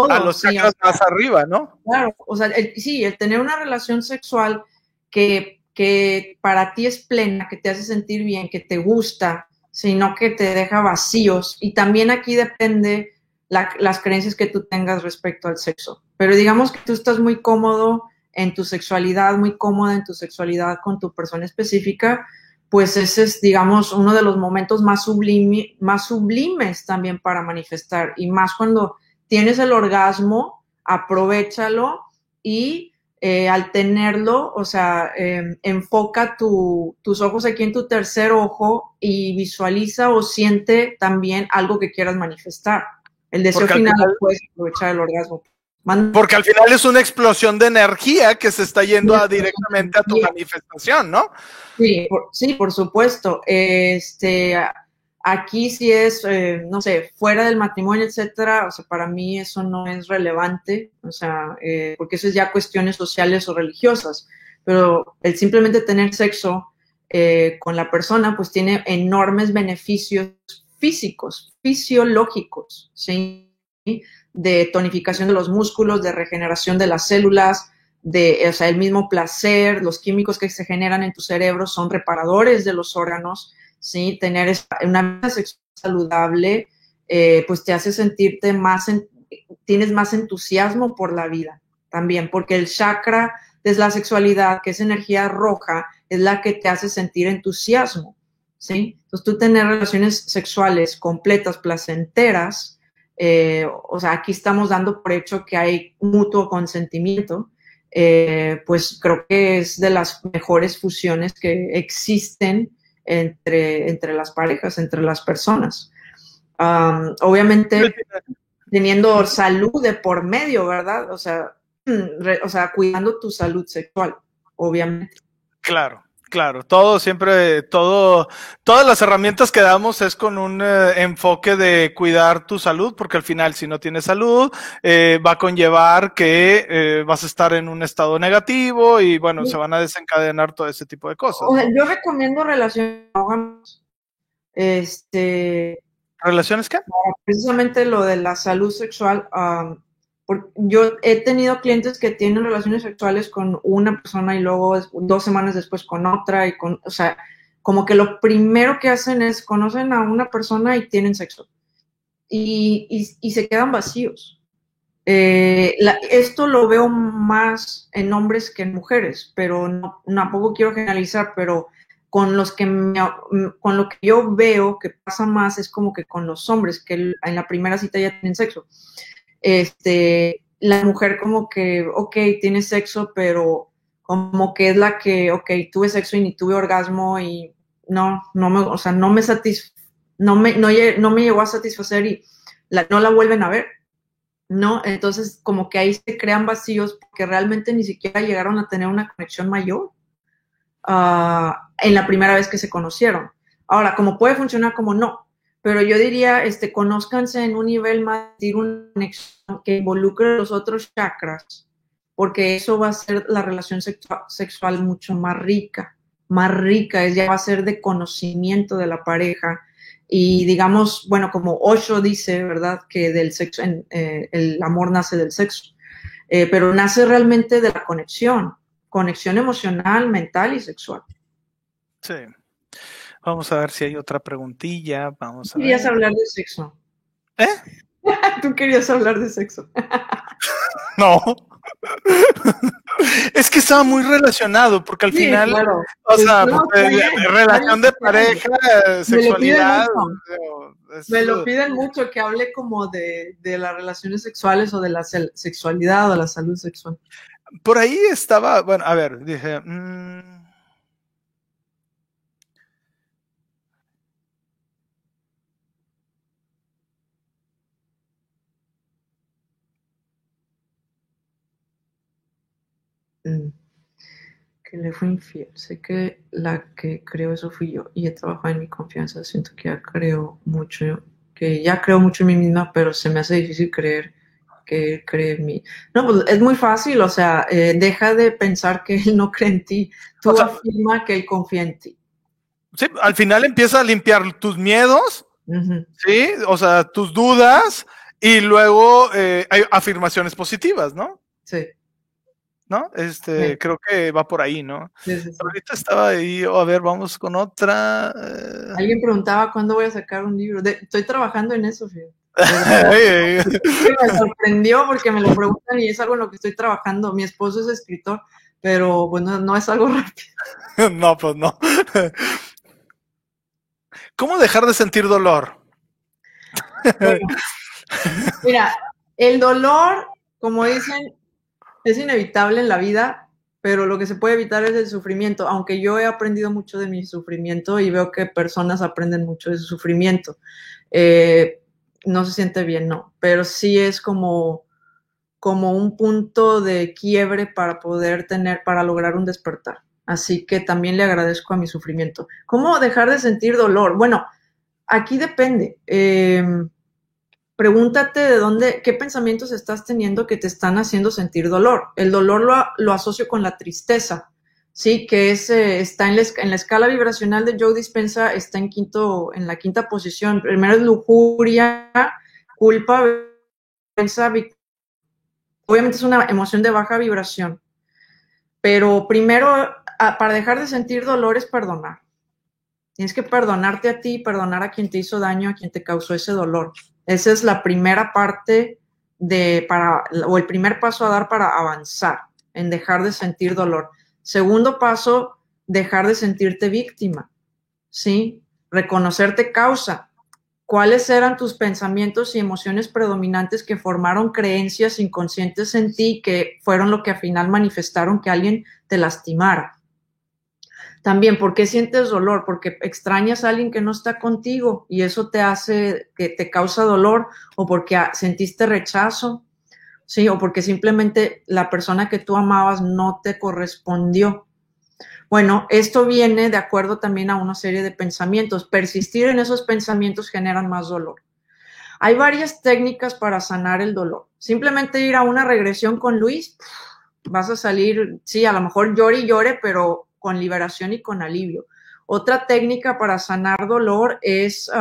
a los chakras más arriba, ¿no? Claro, o sea, sí, el tener una relación sexual que que para ti es plena, que te hace sentir bien, que te gusta, sino que te deja vacíos. Y también aquí depende las creencias que tú tengas respecto al sexo. Pero digamos que tú estás muy cómodo en tu sexualidad, muy cómoda en tu sexualidad con tu persona específica, pues ese es, digamos, uno de los momentos más, más sublimes también para manifestar. Y más cuando tienes el orgasmo, aprovechalo y eh, al tenerlo, o sea, em, enfoca tus ojos aquí en tu tercer ojo y visualiza o siente también algo que quieras manifestar. El deseo final, puedes aprovechar el orgasmo. Porque al final es una explosión de energía que se está yendo directamente a tu manifestación, ¿no? Sí, sí, por supuesto. Este, Aquí sí es, eh, no sé, fuera del matrimonio, etcétera, o sea, para mí eso no es relevante, o sea, eh, porque eso es ya cuestiones sociales o religiosas, pero el simplemente tener sexo eh, con la persona, pues tiene enormes beneficios físicos, fisiológicos, ¿sí? De tonificación de los músculos, de regeneración de las células, de, o sea, el mismo placer, los químicos que se generan en tu cerebro son reparadores de los órganos, ¿sí? Tener una vida sexual saludable, eh, pues te hace sentirte más, tienes más entusiasmo por la vida también, porque el chakra es la sexualidad, que es energía roja, es la que te hace sentir entusiasmo, ¿sí? Entonces tú tener relaciones sexuales completas, placenteras, eh, o sea, aquí estamos dando por hecho que hay mutuo consentimiento, eh, pues creo que es de las mejores fusiones que existen entre, entre las parejas, entre las personas. obviamente, teniendo salud de por medio, ¿verdad? O sea, *clears throat* o sea, cuidando tu salud sexual, obviamente. Claro, Claro, todo siempre, todo, todas las herramientas que damos es con un eh, enfoque de cuidar tu salud, porque al final si no tienes salud, eh, va a conllevar que eh, vas a estar en un estado negativo y bueno, se van a desencadenar todo ese tipo de cosas. yo recomiendo relaciones, este... ¿Relaciones qué? Precisamente lo de la salud sexual, yo he tenido clientes que tienen relaciones sexuales con una persona y luego dos semanas después con otra y con, o sea, como que lo primero que hacen es conocen a una persona y tienen sexo y, y, se quedan vacíos. Eh, esto lo veo más en hombres que en mujeres, pero no, tampoco quiero generalizar, pero con los que con lo que yo veo que pasa más es como que con los hombres que en la primera cita ya tienen sexo este, la mujer como que, ok, tiene sexo, pero como que es la que, ok, tuve sexo y ni tuve orgasmo y no, no me, o sea, no me no me, no, no me llegó a satisfacer y la, no la vuelven a ver, ¿no? Entonces, como que ahí se crean vacíos porque realmente ni siquiera llegaron a tener una conexión mayor uh, en la primera vez que se conocieron. Ahora, como puede funcionar como no, pero yo diría, este, conózcanse en un nivel más, una conexión que involucre los otros chakras, porque eso va a ser la relación sexual mucho más rica, más rica, es ya va a ser de conocimiento de la pareja. Y digamos, bueno, como Osho dice, ¿verdad? Que del sexo, eh, el amor nace del sexo, eh, pero nace realmente de la conexión, conexión emocional, mental y sexual. Sí. Vamos a ver si hay otra preguntilla. Vamos a querías hablar de sexo. ¿Eh? *laughs* Tú querías hablar de sexo. *laughs* no. *laughs* es que estaba muy relacionado, porque al final, o sea, relación de pareja, sexualidad. Me lo, piden mucho que hable como de, las relaciones sexuales o de la sexualidad o la salud sexual. Por ahí estaba, bueno, a ver, dije, mmm, que le fue infiel. Sé que la que creo eso fui yo y he trabajado en mi confianza. Siento que ya creo mucho, que ya creo mucho en mí misma, pero se me hace difícil creer que él cree en mí. No, pues es muy fácil, o sea, eh, deja de pensar que él no cree en ti. Tú afirma que él confía en ti. Sí, al final empieza a limpiar tus miedos, sí, o sea, tus dudas y luego eh, hay afirmaciones positivas, ¿no? Sí. ¿No? Este, creo que va por ahí, ¿no? Ahorita estaba ahí, a ver, vamos con otra. Eh. Alguien preguntaba cuándo voy a sacar un libro. estoy trabajando en eso, fíjate. *laughs* me sorprendió porque me lo preguntan y es algo en lo que estoy trabajando. Mi esposo es escritor, pero bueno, no es algo *laughs* rápido. *laughs* no, pues no. ¿Cómo dejar de sentir dolor? mira, el dolor, como dicen, es inevitable en la vida, pero lo que se puede evitar es el sufrimiento, aunque yo he aprendido mucho de mi sufrimiento y veo que personas aprenden mucho de su sufrimiento. Eh, no se siente bien, no, pero sí es como, como un punto de quiebre para poder tener, para lograr un despertar. Así que también le agradezco a mi sufrimiento. ¿Cómo dejar de sentir dolor? Bueno, aquí depende. Eh, pregúntate de dónde, qué pensamientos estás teniendo que te están haciendo sentir dolor. El dolor lo, asocio con la tristeza, ¿sí? Que es, eh, está en la, en la, escala vibracional de Joe Dispensa, está en, quinto, en la quinta posición. Primero es lujuria, culpa, vergüenza, obviamente es una emoción de baja vibración. Pero primero, para dejar de sentir dolor es perdonar. Tienes que perdonarte a ti, perdonar a quien te hizo daño, a quien te causó ese dolor. Esa es la primera parte de para o el primer paso a dar para avanzar en dejar de sentir dolor. Segundo paso, dejar de sentirte víctima. ¿Sí? Reconocerte causa. ¿Cuáles eran tus pensamientos y emociones predominantes que formaron creencias inconscientes en ti que fueron lo que al final manifestaron que alguien te lastimara? También, ¿por qué sientes dolor? Porque extrañas a alguien que no está contigo y eso te hace, que te causa dolor o porque sentiste rechazo, ¿sí? O porque simplemente la persona que tú amabas no te correspondió. Bueno, esto viene de acuerdo también a una serie de pensamientos. Persistir en esos pensamientos generan más dolor. Hay varias técnicas para sanar el dolor. Simplemente ir a una regresión con Luis, vas a salir, sí, a lo mejor llore y llore, pero con liberación y con alivio. Otra técnica para sanar dolor es,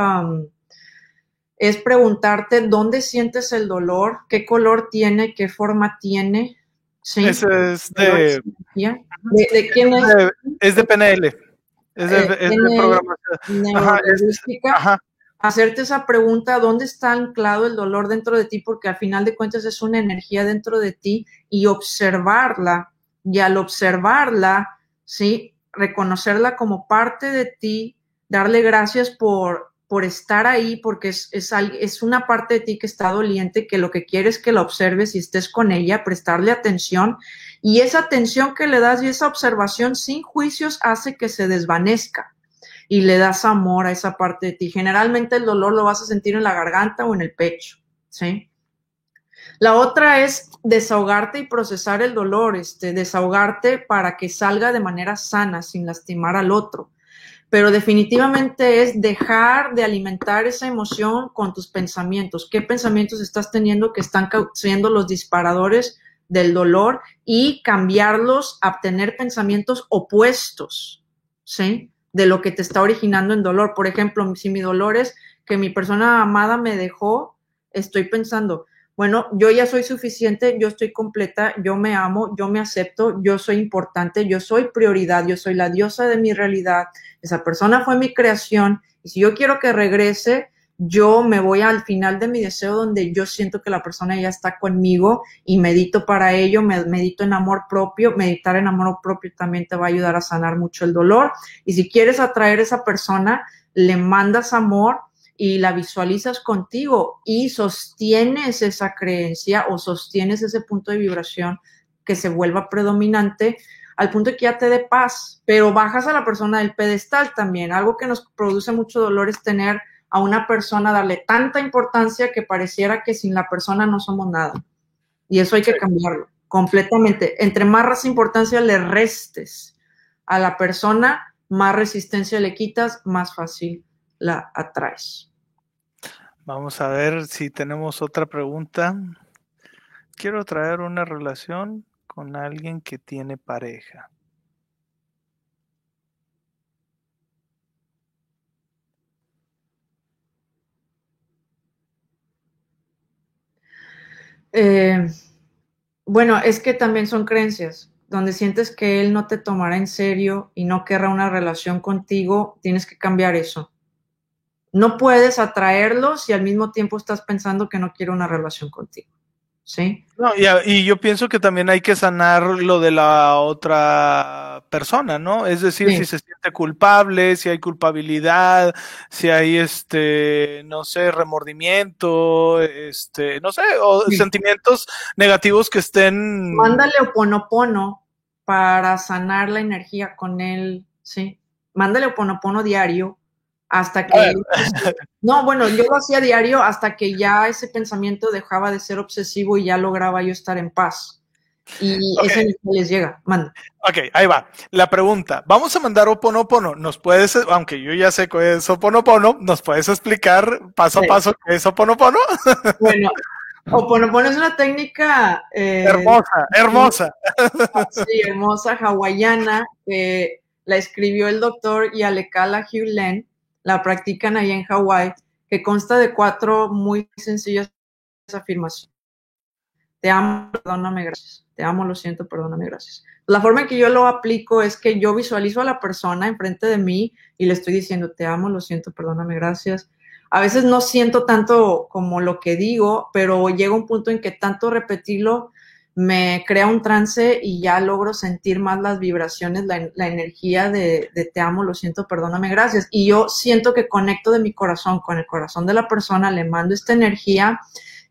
es preguntarte dónde sientes el dolor, qué color tiene, qué forma tiene. Sí. Ese es de, de, quién es? es de PNL. Es de, eh, es programación. Ajá, ajá hacerte esa pregunta, ¿dónde está anclado el dolor dentro de ti? Porque al final de cuentas es una energía dentro de ti y observarla. Y al observarla, ¿sí? Reconocerla como parte de ti, darle gracias por, por estar ahí, porque es, es, es una parte de ti que está doliente, que lo que quieres es que la observes y estés con ella, prestarle atención. Y esa atención que le das y esa observación sin juicios hace que se desvanezca y le das amor a esa parte de ti. Generalmente el dolor lo vas a sentir en la garganta o en el pecho, ¿sí? La otra es desahogarte y procesar el dolor, este, desahogarte para que salga de manera sana, sin lastimar al otro. Pero definitivamente es dejar de alimentar esa emoción con tus pensamientos. ¿Qué pensamientos estás teniendo que están siendo los disparadores del dolor y cambiarlos a tener pensamientos opuestos? ¿Sí? de lo que te está originando en dolor. Por ejemplo, si mi dolor es que mi persona amada me dejó, estoy pensando, bueno, yo ya soy suficiente, yo estoy completa, yo me amo, yo me acepto, yo soy importante, yo soy prioridad, yo soy la diosa de mi realidad, esa persona fue mi creación y si yo quiero que regrese, yo me voy al final de mi deseo donde yo siento que la persona ya está conmigo y medito para ello, medito en amor propio, meditar en amor propio también te va a ayudar a sanar mucho el dolor. Y si quieres atraer a esa persona, le mandas amor y la visualizas contigo y sostienes esa creencia o sostienes ese punto de vibración que se vuelva predominante al punto de que ya te dé paz, pero bajas a la persona del pedestal también. Algo que nos produce mucho dolor es tener a una persona, darle tanta importancia que pareciera que sin la persona no somos nada. Y eso hay que cambiarlo completamente. Entre más importancia le restes a la persona, más resistencia le quitas, más fácil la atraes. Vamos a ver si tenemos otra pregunta. Quiero traer una relación con alguien que tiene pareja. Eh, bueno, es que también son creencias. Donde sientes que él no te tomará en serio y no querrá una relación contigo, tienes que cambiar eso. No puedes atraerlo si al mismo tiempo estás pensando que no quiere una relación contigo. ¿sí? No, y, yo pienso que también hay que sanar lo de la otra persona, ¿no? Es decir, si se siente culpable, si hay culpabilidad, si hay este, no sé, remordimiento, este, no sé, o sentimientos negativos que estén. Mándale oponopono para sanar la energía con él, sí. Mándale oponopono diario hasta que... *laughs* No, bueno, yo lo hacía diario hasta que ya ese pensamiento dejaba de ser obsesivo y ya lograba yo estar en paz. Y ese les llega, manda. Ok, ahí va. La pregunta, vamos a mandar Oponopono. ¿Nos puedes, aunque yo ya sé qué es Oponopono, ¿nos puedes explicar paso a paso qué es Oponopono? *laughs* Bueno, Oponopono es una técnica... Eh, hermosa, hermosa. Sí, hermosa, hawaiana, que la escribió el doctor Yalekala Hugh Len la practican ahí en Hawái, que consta de cuatro muy sencillas afirmaciones. Te amo, perdóname, gracias. Te amo, lo siento, perdóname, gracias. La forma en que yo lo aplico es que yo visualizo a la persona enfrente de mí y le estoy diciendo, te amo, lo siento, perdóname, gracias. A veces no siento tanto como lo que digo, pero llega un punto en que tanto repetirlo me crea un trance y ya logro sentir más las vibraciones, la, energía de, te amo, lo siento, perdóname, gracias. Y yo siento que conecto de mi corazón con el corazón de la persona, le mando esta energía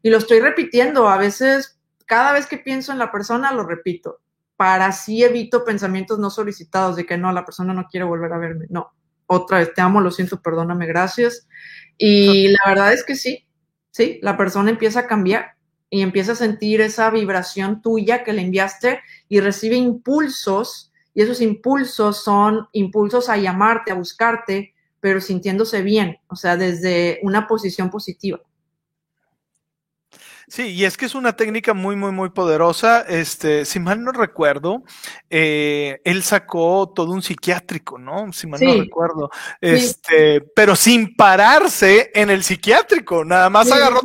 y lo estoy repitiendo. A veces, cada vez que pienso en la persona, lo repito, para así evito pensamientos no solicitados de que no, la persona no quiere volver a verme. No, otra vez, te amo, lo siento, perdóname, gracias. Y la verdad es que sí, sí, la persona empieza a cambiar y empieza a sentir esa vibración tuya que le enviaste y recibe impulsos y esos impulsos son impulsos a llamarte, a buscarte, pero sintiéndose bien, o sea, desde una posición positiva. Sí, y es que es una técnica muy, muy, muy poderosa. Este, si mal no recuerdo, eh, él sacó todo un psiquiátrico, ¿no? Si mal no recuerdo. Este, pero sin pararse en el psiquiátrico, nada más agarró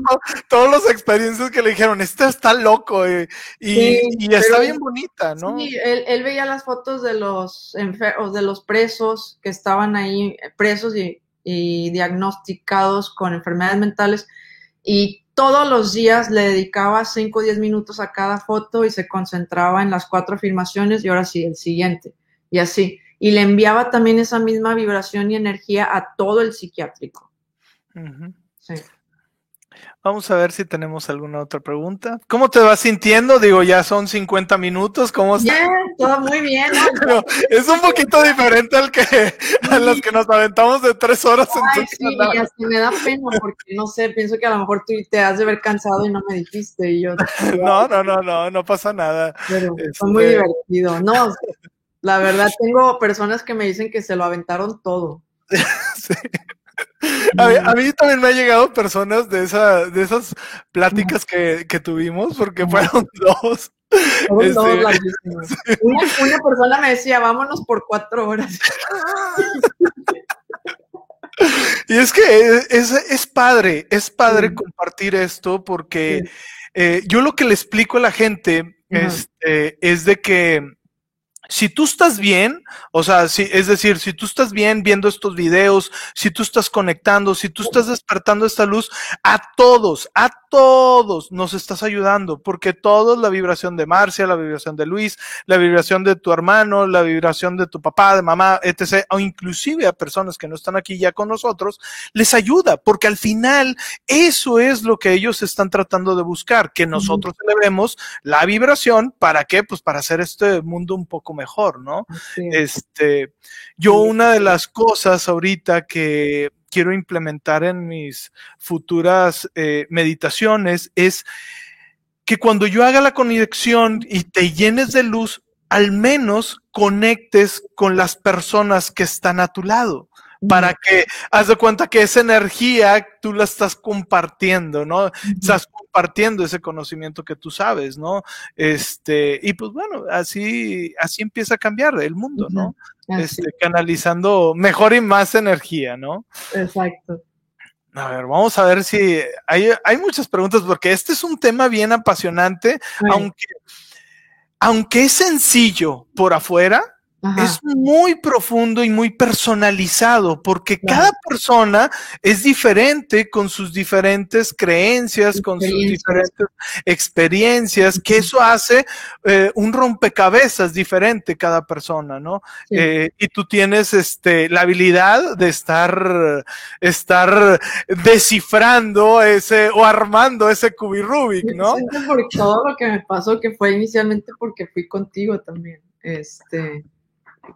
todas las experiencias que le dijeron, este está loco eh, y, está bien bonita, ¿no? Sí, él, veía las fotos de los enfermos, de los presos que estaban ahí, presos y, y diagnosticados con enfermedades mentales y todos los días le dedicaba 5 o 10 minutos a cada foto y se concentraba en las cuatro afirmaciones y ahora sí, el siguiente. Y así. Y le enviaba también esa misma vibración y energía a todo el psiquiátrico. sí. Vamos a ver si tenemos alguna otra pregunta. ¿Cómo te vas sintiendo? Digo, ya son 50 minutos. ¿Cómo estás? Bien, todo muy bien. *laughs* es un poquito diferente al que a los que nos aventamos de tres horas. Ay, sí, y así me da pena porque no sé, pienso que a lo mejor tú te has de ver cansado y no me dijiste y yo. *laughs* no, no, no, no, no pasa nada. Pero fue muy este divertido. No, la verdad tengo personas que me dicen que se lo aventaron todo. *laughs* sí. A mí, también me ha llegado personas de, esa, de esas pláticas que, tuvimos, porque *laughs* fueron dos. Este, *laughs* una, persona me decía, vámonos por cuatro horas. Y es que es, padre, es padre compartir esto porque eh, yo lo que le explico a la gente este, es de que si tú estás bien, o sea, si, es decir, si tú estás bien viendo estos videos, si tú estás conectando, si tú estás despertando esta luz, a todos, a todos nos estás ayudando, porque todos, la vibración de Marcia, la vibración de Luis, la vibración de tu hermano, la vibración de tu papá, de mamá, etc., o inclusive a personas que no están aquí ya con nosotros, les ayuda, porque al final eso es lo que ellos están tratando de buscar, que nosotros elevemos la vibración, ¿para qué? Pues para hacer este mundo un poco mejor, ¿no? Este, yo una de las cosas ahorita que quiero implementar en mis futuras eh, meditaciones es que cuando yo haga la conexión y te llenes de luz, al menos conectes con las personas que están a tu lado para que haz de cuenta que esa energía tú la estás compartiendo, ¿no? Estás compartiendo ese conocimiento que tú sabes, ¿no? Este, y pues bueno, así, así empieza a cambiar el mundo, ¿no? Este, canalizando mejor y más energía, ¿no? Exacto. A ver, vamos a ver si hay, hay muchas preguntas, porque este es un tema bien apasionante, aunque, aunque es sencillo por afuera, es muy profundo y muy personalizado porque cada persona es diferente con sus diferentes creencias, con sus diferentes experiencias, que eso hace eh, un rompecabezas diferente cada persona, ¿no? Eh, y tú tienes este, la habilidad de estar, estar descifrando ese o armando ese cubirubik, ¿no? Por todo lo que me pasó, que fue inicialmente porque fui contigo también. Este,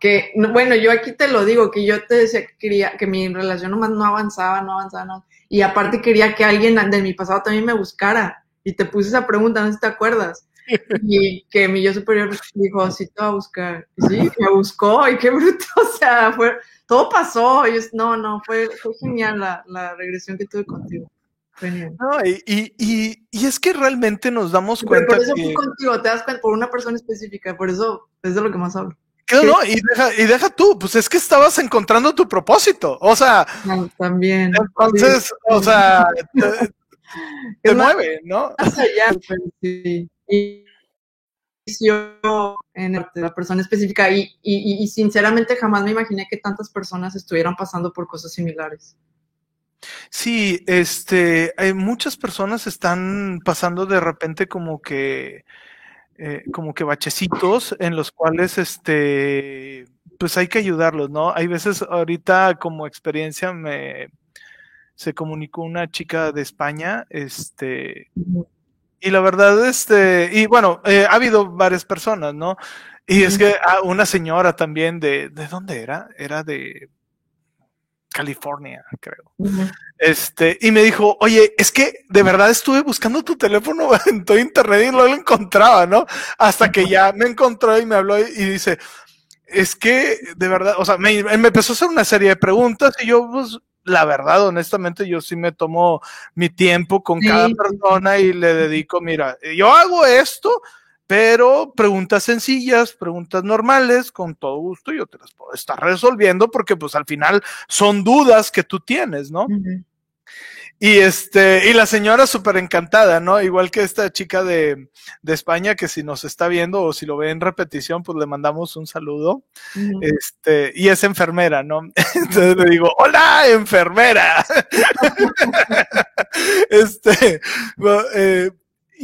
que, bueno, yo aquí te lo digo, que yo te decía que quería, que mi relación nomás no avanzaba, no avanzaba, no. Y aparte quería que alguien de mi pasado también me buscara. Y te puse esa pregunta, no sé si te acuerdas. *laughs* Y que mi yo superior dijo, sí te va a buscar. Y sí, me buscó, y qué bruto, *laughs* o sea, fue, todo pasó. Y no, no, fue, fue genial la, la regresión que tuve contigo. Genial. No, y, y, y, es que realmente nos damos cuenta. por eso fui contigo, te das cuenta, por una persona específica, por eso es de lo que más hablo. No, y deja, y deja tú, pues es que estabas encontrando tu propósito, o sea. también. Entonces, o sea, te, mueve, ¿no? allá, sí. Y yo en la persona específica y, y, y, sinceramente jamás me imaginé que tantas personas estuvieran pasando por cosas similares. Sí, este, hay muchas personas están pasando de repente como que eh, como que bachecitos en los cuales este pues hay que ayudarlos, ¿no? Hay veces ahorita como experiencia me se comunicó una chica de España, este, y la verdad, este, y bueno, eh, ha habido varias personas, ¿no? Y es que ah, una señora también de, ¿de dónde era? Era de California, creo. Este, y me dijo, oye, es que de verdad estuve buscando tu teléfono *laughs* en todo internet y no lo encontraba, ¿no? Hasta que ya me encontró y me habló y dice, es que, de verdad, o sea, me, empezó a hacer una serie de preguntas y yo, pues, la verdad, honestamente, yo sí me tomo mi tiempo con cada persona y le dedico, mira, yo hago esto, pero preguntas sencillas, preguntas normales, con todo gusto yo te las puedo estar resolviendo porque pues al final son dudas que tú tienes, ¿no? Y este, y la señora súper encantada, ¿no? Igual que esta chica de, de, España, que si nos está viendo o si lo ve en repetición, pues le mandamos un saludo. Este, y es enfermera, ¿no? *laughs* Entonces le digo, hola, enfermera. *laughs* este, *laughs* eh,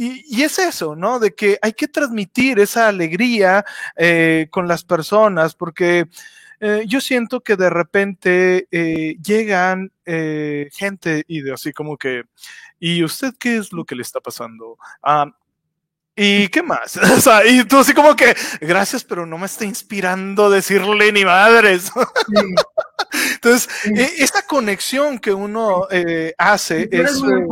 y, es eso, ¿no? De que hay que transmitir esa alegría eh, con las personas, porque eh, yo siento que de repente eh, llegan gente y de así como que, ¿y usted qué es lo que le está pasando? Ah, ¿Y qué más? *laughs* O sea, y tú así como que, gracias, pero no me está inspirando decirle ni madres. *laughs* Entonces, e, esa conexión que uno hace es... Muy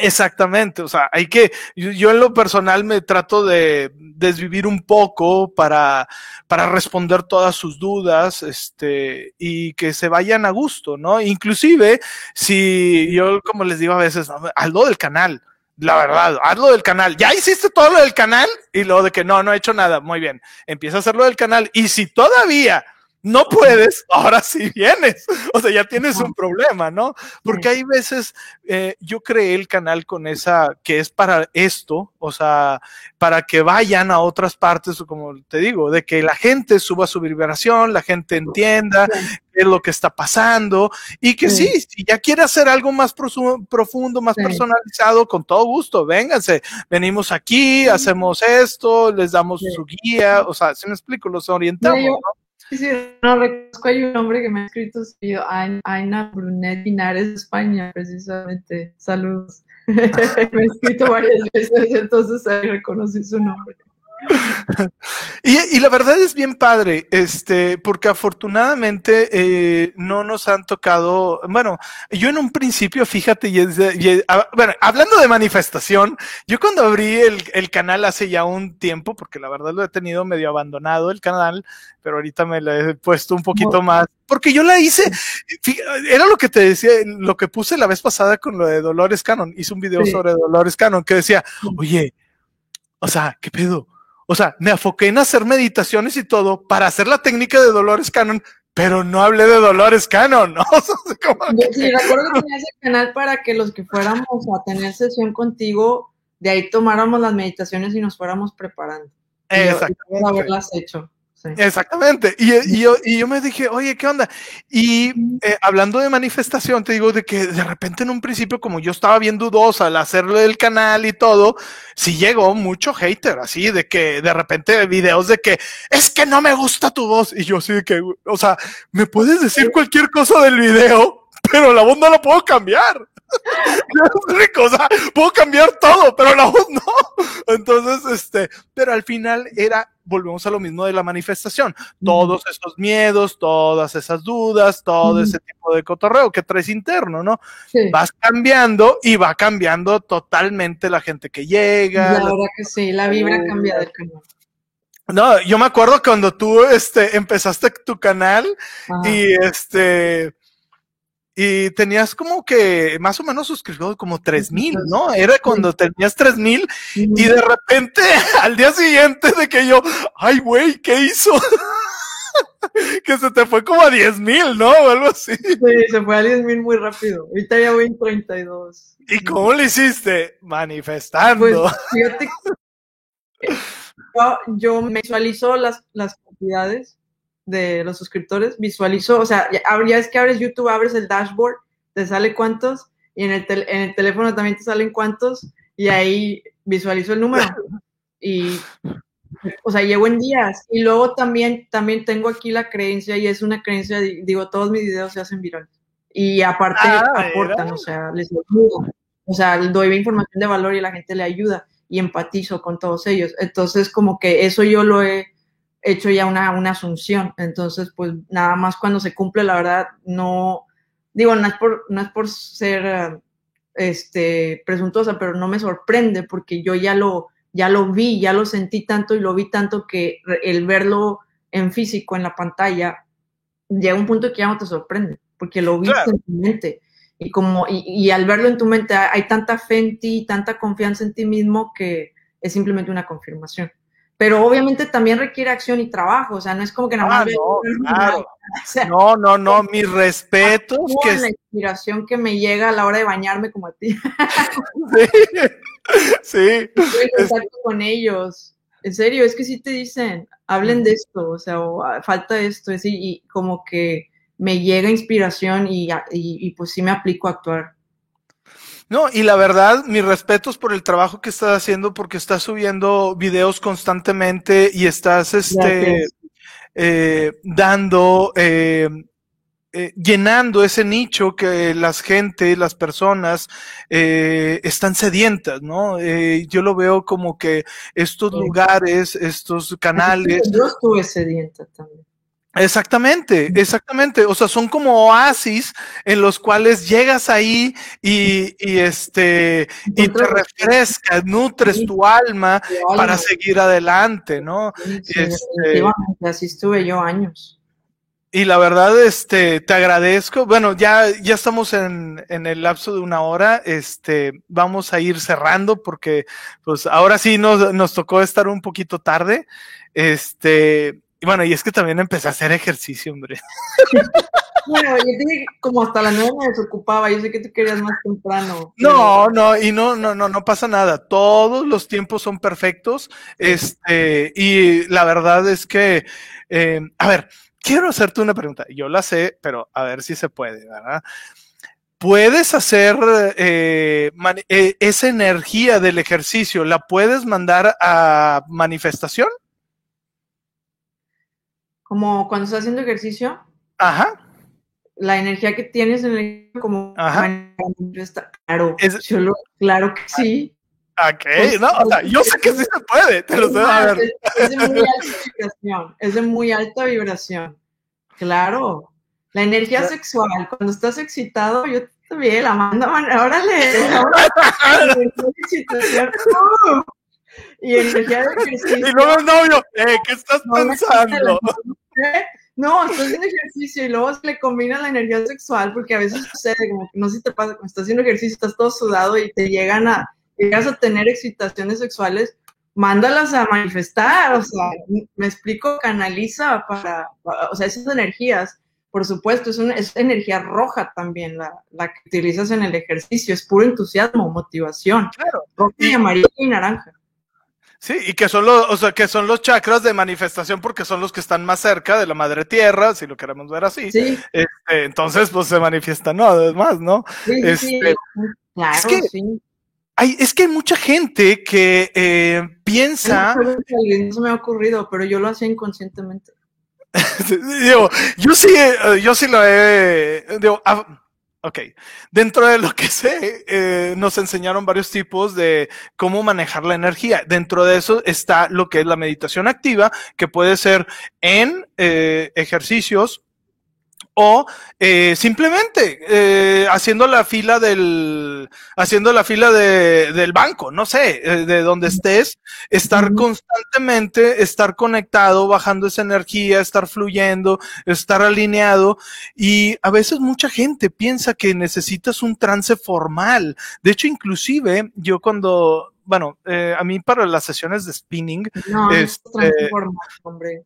Exactamente, o sea, hay que, yo, en lo personal me trato de desvivir un poco para, para responder todas sus dudas, este, y que se vayan a gusto, ¿no? Inclusive, si yo, como les digo a veces, hazlo del canal, la verdad, hazlo del canal. Ya hiciste todo lo del canal y lo de que no, no he hecho nada. Muy bien, empieza a hacerlo del canal. Y si todavía no puedes, ahora sí vienes. *laughs* O sea, ya tienes un problema, ¿no? Porque hay veces, eh, yo creé el canal con esa, que es para esto, o sea, para que vayan a otras partes, como te digo, de que la gente suba su vibración, la gente entienda qué es lo que está pasando y que sí, si ya quiere hacer algo más profundo, más personalizado, con todo gusto, vénganse, venimos aquí, hacemos esto, les damos su guía, o sea, si me explico, los orientamos, ¿no? Sí, sí, no reconozco, hay un hombre que me ha escrito, Aina Brunet Linares, España, precisamente. Saludos. *laughs* me ha escrito varias veces, entonces ahí reconocí su nombre. *laughs* Y, la verdad es bien padre, este, porque afortunadamente eh, no nos han tocado, bueno, yo en un principio, fíjate, y, bueno, hablando de manifestación, yo cuando abrí el, canal hace ya un tiempo, porque la verdad lo he tenido medio abandonado el canal, pero ahorita me lo he puesto un poquito más, porque yo la hice, era lo que te decía, lo que puse la vez pasada con lo de Dolores Canon, hice un video sobre Dolores Canon que decía, oye, o sea, ¿qué pedo? O sea, me afoqué en hacer meditaciones y todo para hacer la técnica de Dolores Canon, pero no hablé de Dolores Canon, ¿no? *laughs* Sí, recuerdo que tenías el canal para que los que fuéramos a tener sesión contigo, de ahí tomáramos las meditaciones y nos fuéramos preparando. Exactamente. haberlas hecho. Exactamente. Y, yo, y yo me dije, oye, ¿qué onda? Y eh, hablando de manifestación, te digo de que de repente en un principio, como yo estaba bien dudosa al hacerlo del canal y todo, sí llegó mucho hater, así, de que de repente videos de que es que no me gusta tu voz. Y yo sí de que, o sea, me puedes decir cualquier cosa del video, pero la voz no la puedo cambiar. *laughs* o sea, puedo cambiar todo, pero la voz no. Entonces, este, pero al final era volvemos a lo mismo de la manifestación. Todos esos miedos, todas esas dudas, todo ese tipo de cotorreo que traes interno, ¿no? Vas cambiando y va cambiando totalmente la gente que llega. La verdad que sí, la vibra cambia del canal. No, yo me acuerdo cuando tú este, empezaste tu canal y este y tenías como que más o menos suscribido como tres mil, ¿no? Era cuando tenías tres mil y de repente *laughs* al día siguiente de que yo, ay güey, ¿qué hizo? *laughs* que se te fue como a diez mil, ¿no? O algo así. Sí, se fue a diez mil muy rápido. Ahorita ya voy en 32. ¿Y cómo lo hiciste? Manifestando. Pues, fíjate, yo, yo me visualizo las, las cantidades de los suscriptores, visualizó, o sea, ya, es que abres YouTube, abres el dashboard, te sale cuántos, y en el, en el teléfono también te salen cuántos, y ahí visualizo el número. *laughs* Y, o sea, llevo en días. Y luego también, también tengo aquí la creencia, y es una creencia, digo, todos mis videos se hacen virales. Y aparte ah, aportan, o sea, les ayudo. O sea, doy información de valor y la gente le ayuda y empatizo con todos ellos. Entonces, como que eso yo lo he hecho ya una, una asunción. Entonces, pues nada más cuando se cumple, la verdad, no, digo, no es por, no es por ser este, presuntuosa, pero no me sorprende porque yo ya lo, ya lo vi, ya lo sentí tanto y lo vi tanto que el verlo en físico, en la pantalla, llega un punto que ya no te sorprende, porque lo viste en tu mente. Y, como, y, al verlo en tu mente hay tanta fe en ti, tanta confianza en ti mismo que es simplemente una confirmación. Pero obviamente también requiere acción y trabajo, o sea, no es como que nada más... Ah, no, no, no, mis respetos. Que es la inspiración que me llega a la hora de bañarme como a ti. *laughs* sí. *laughs* En con ellos. En serio, es que sí te dicen, hablen de esto, o sea, ah, falta esto, es, y, como que me llega inspiración y, y, pues sí me aplico a actuar. No, y la verdad, mis respetos por el trabajo que estás haciendo, porque estás subiendo videos constantemente y estás este, eh, dando, eh, eh, llenando ese nicho que las gente, las personas están sedientas, ¿no? yo lo veo como que estos lugares, estos canales. Yo estuve sedienta también. Exactamente, exactamente. O sea, son como oasis en los cuales llegas ahí y, este y te refrescas, nutres tu alma para seguir adelante, ¿no? Este, así estuve yo años. Y la verdad, este, te agradezco. Bueno, ya, ya estamos en, en el lapso de una hora. Este, vamos a ir cerrando porque, pues, ahora sí nos, nos tocó estar un poquito tarde. Este, y bueno, y es que también empecé a hacer ejercicio, hombre. *laughs* Bueno, yo dije como hasta la nueve me desocupaba, yo sé que tú querías más temprano. No, no, y no, no, no, no pasa nada. Todos los tiempos son perfectos. Este, y la verdad es que, eh, a ver, quiero hacerte una pregunta. Yo la sé, pero a ver si se puede, ¿verdad? puedes hacer eh, eh, esa energía del ejercicio, ¿la puedes mandar a manifestación? Como cuando estás haciendo ejercicio. Ajá. La energía que tienes en el como Ajá. claro, claro que sí. Ok, pues, no, o sea, yo sé que sí se puede, te lo sé a ver. Es, de muy alta vibración, es de muy alta vibración. Claro. La energía sexual, cuando estás excitado, yo también la mando, órale, *laughs* órale. Y energía de ejercicio. Y luego el novio, eh, ¿qué estás pensando? No, estás haciendo ejercicio y luego se le combina la energía sexual, porque a veces sucede, como que no sé si te pasa, cuando estás haciendo ejercicio, estás todo sudado y te llegan a, llegas a tener excitaciones sexuales, mándalas a manifestar, o sea, me explico, canaliza para, o sea, esas energías, por supuesto, es, una, es energía roja también la, la, que utilizas en el ejercicio, es puro entusiasmo, motivación, claro. roja y amarillo y naranja. Sí, y que son los, o sea, que son los chakras de manifestación porque son los que están más cerca de la madre tierra, si lo queremos ver así. Sí. Este, entonces, pues se manifiestan, ¿no? Además, ¿no? Sí, este, Claro, es que, sí. Hay, es que hay mucha gente que eh, piensa. No se me ha ocurrido, pero yo lo hacía inconscientemente. *laughs* digo, yo sí, eh, yo sí lo he. Digo, Ok, dentro de lo que *laughs* sé, eh, nos enseñaron varios tipos de cómo manejar la energía. Dentro de eso está lo que es la meditación activa, que puede ser en eh, ejercicios o eh, simplemente eh, haciendo la fila del haciendo la fila de, del banco, no sé, eh, de donde estés, estar constantemente, estar conectado, bajando esa energía, estar fluyendo, estar alineado y a veces mucha gente piensa que necesitas un trance formal. De hecho, inclusive yo cuando bueno, eh, a mí para las sesiones de spinning, no, este, hombre.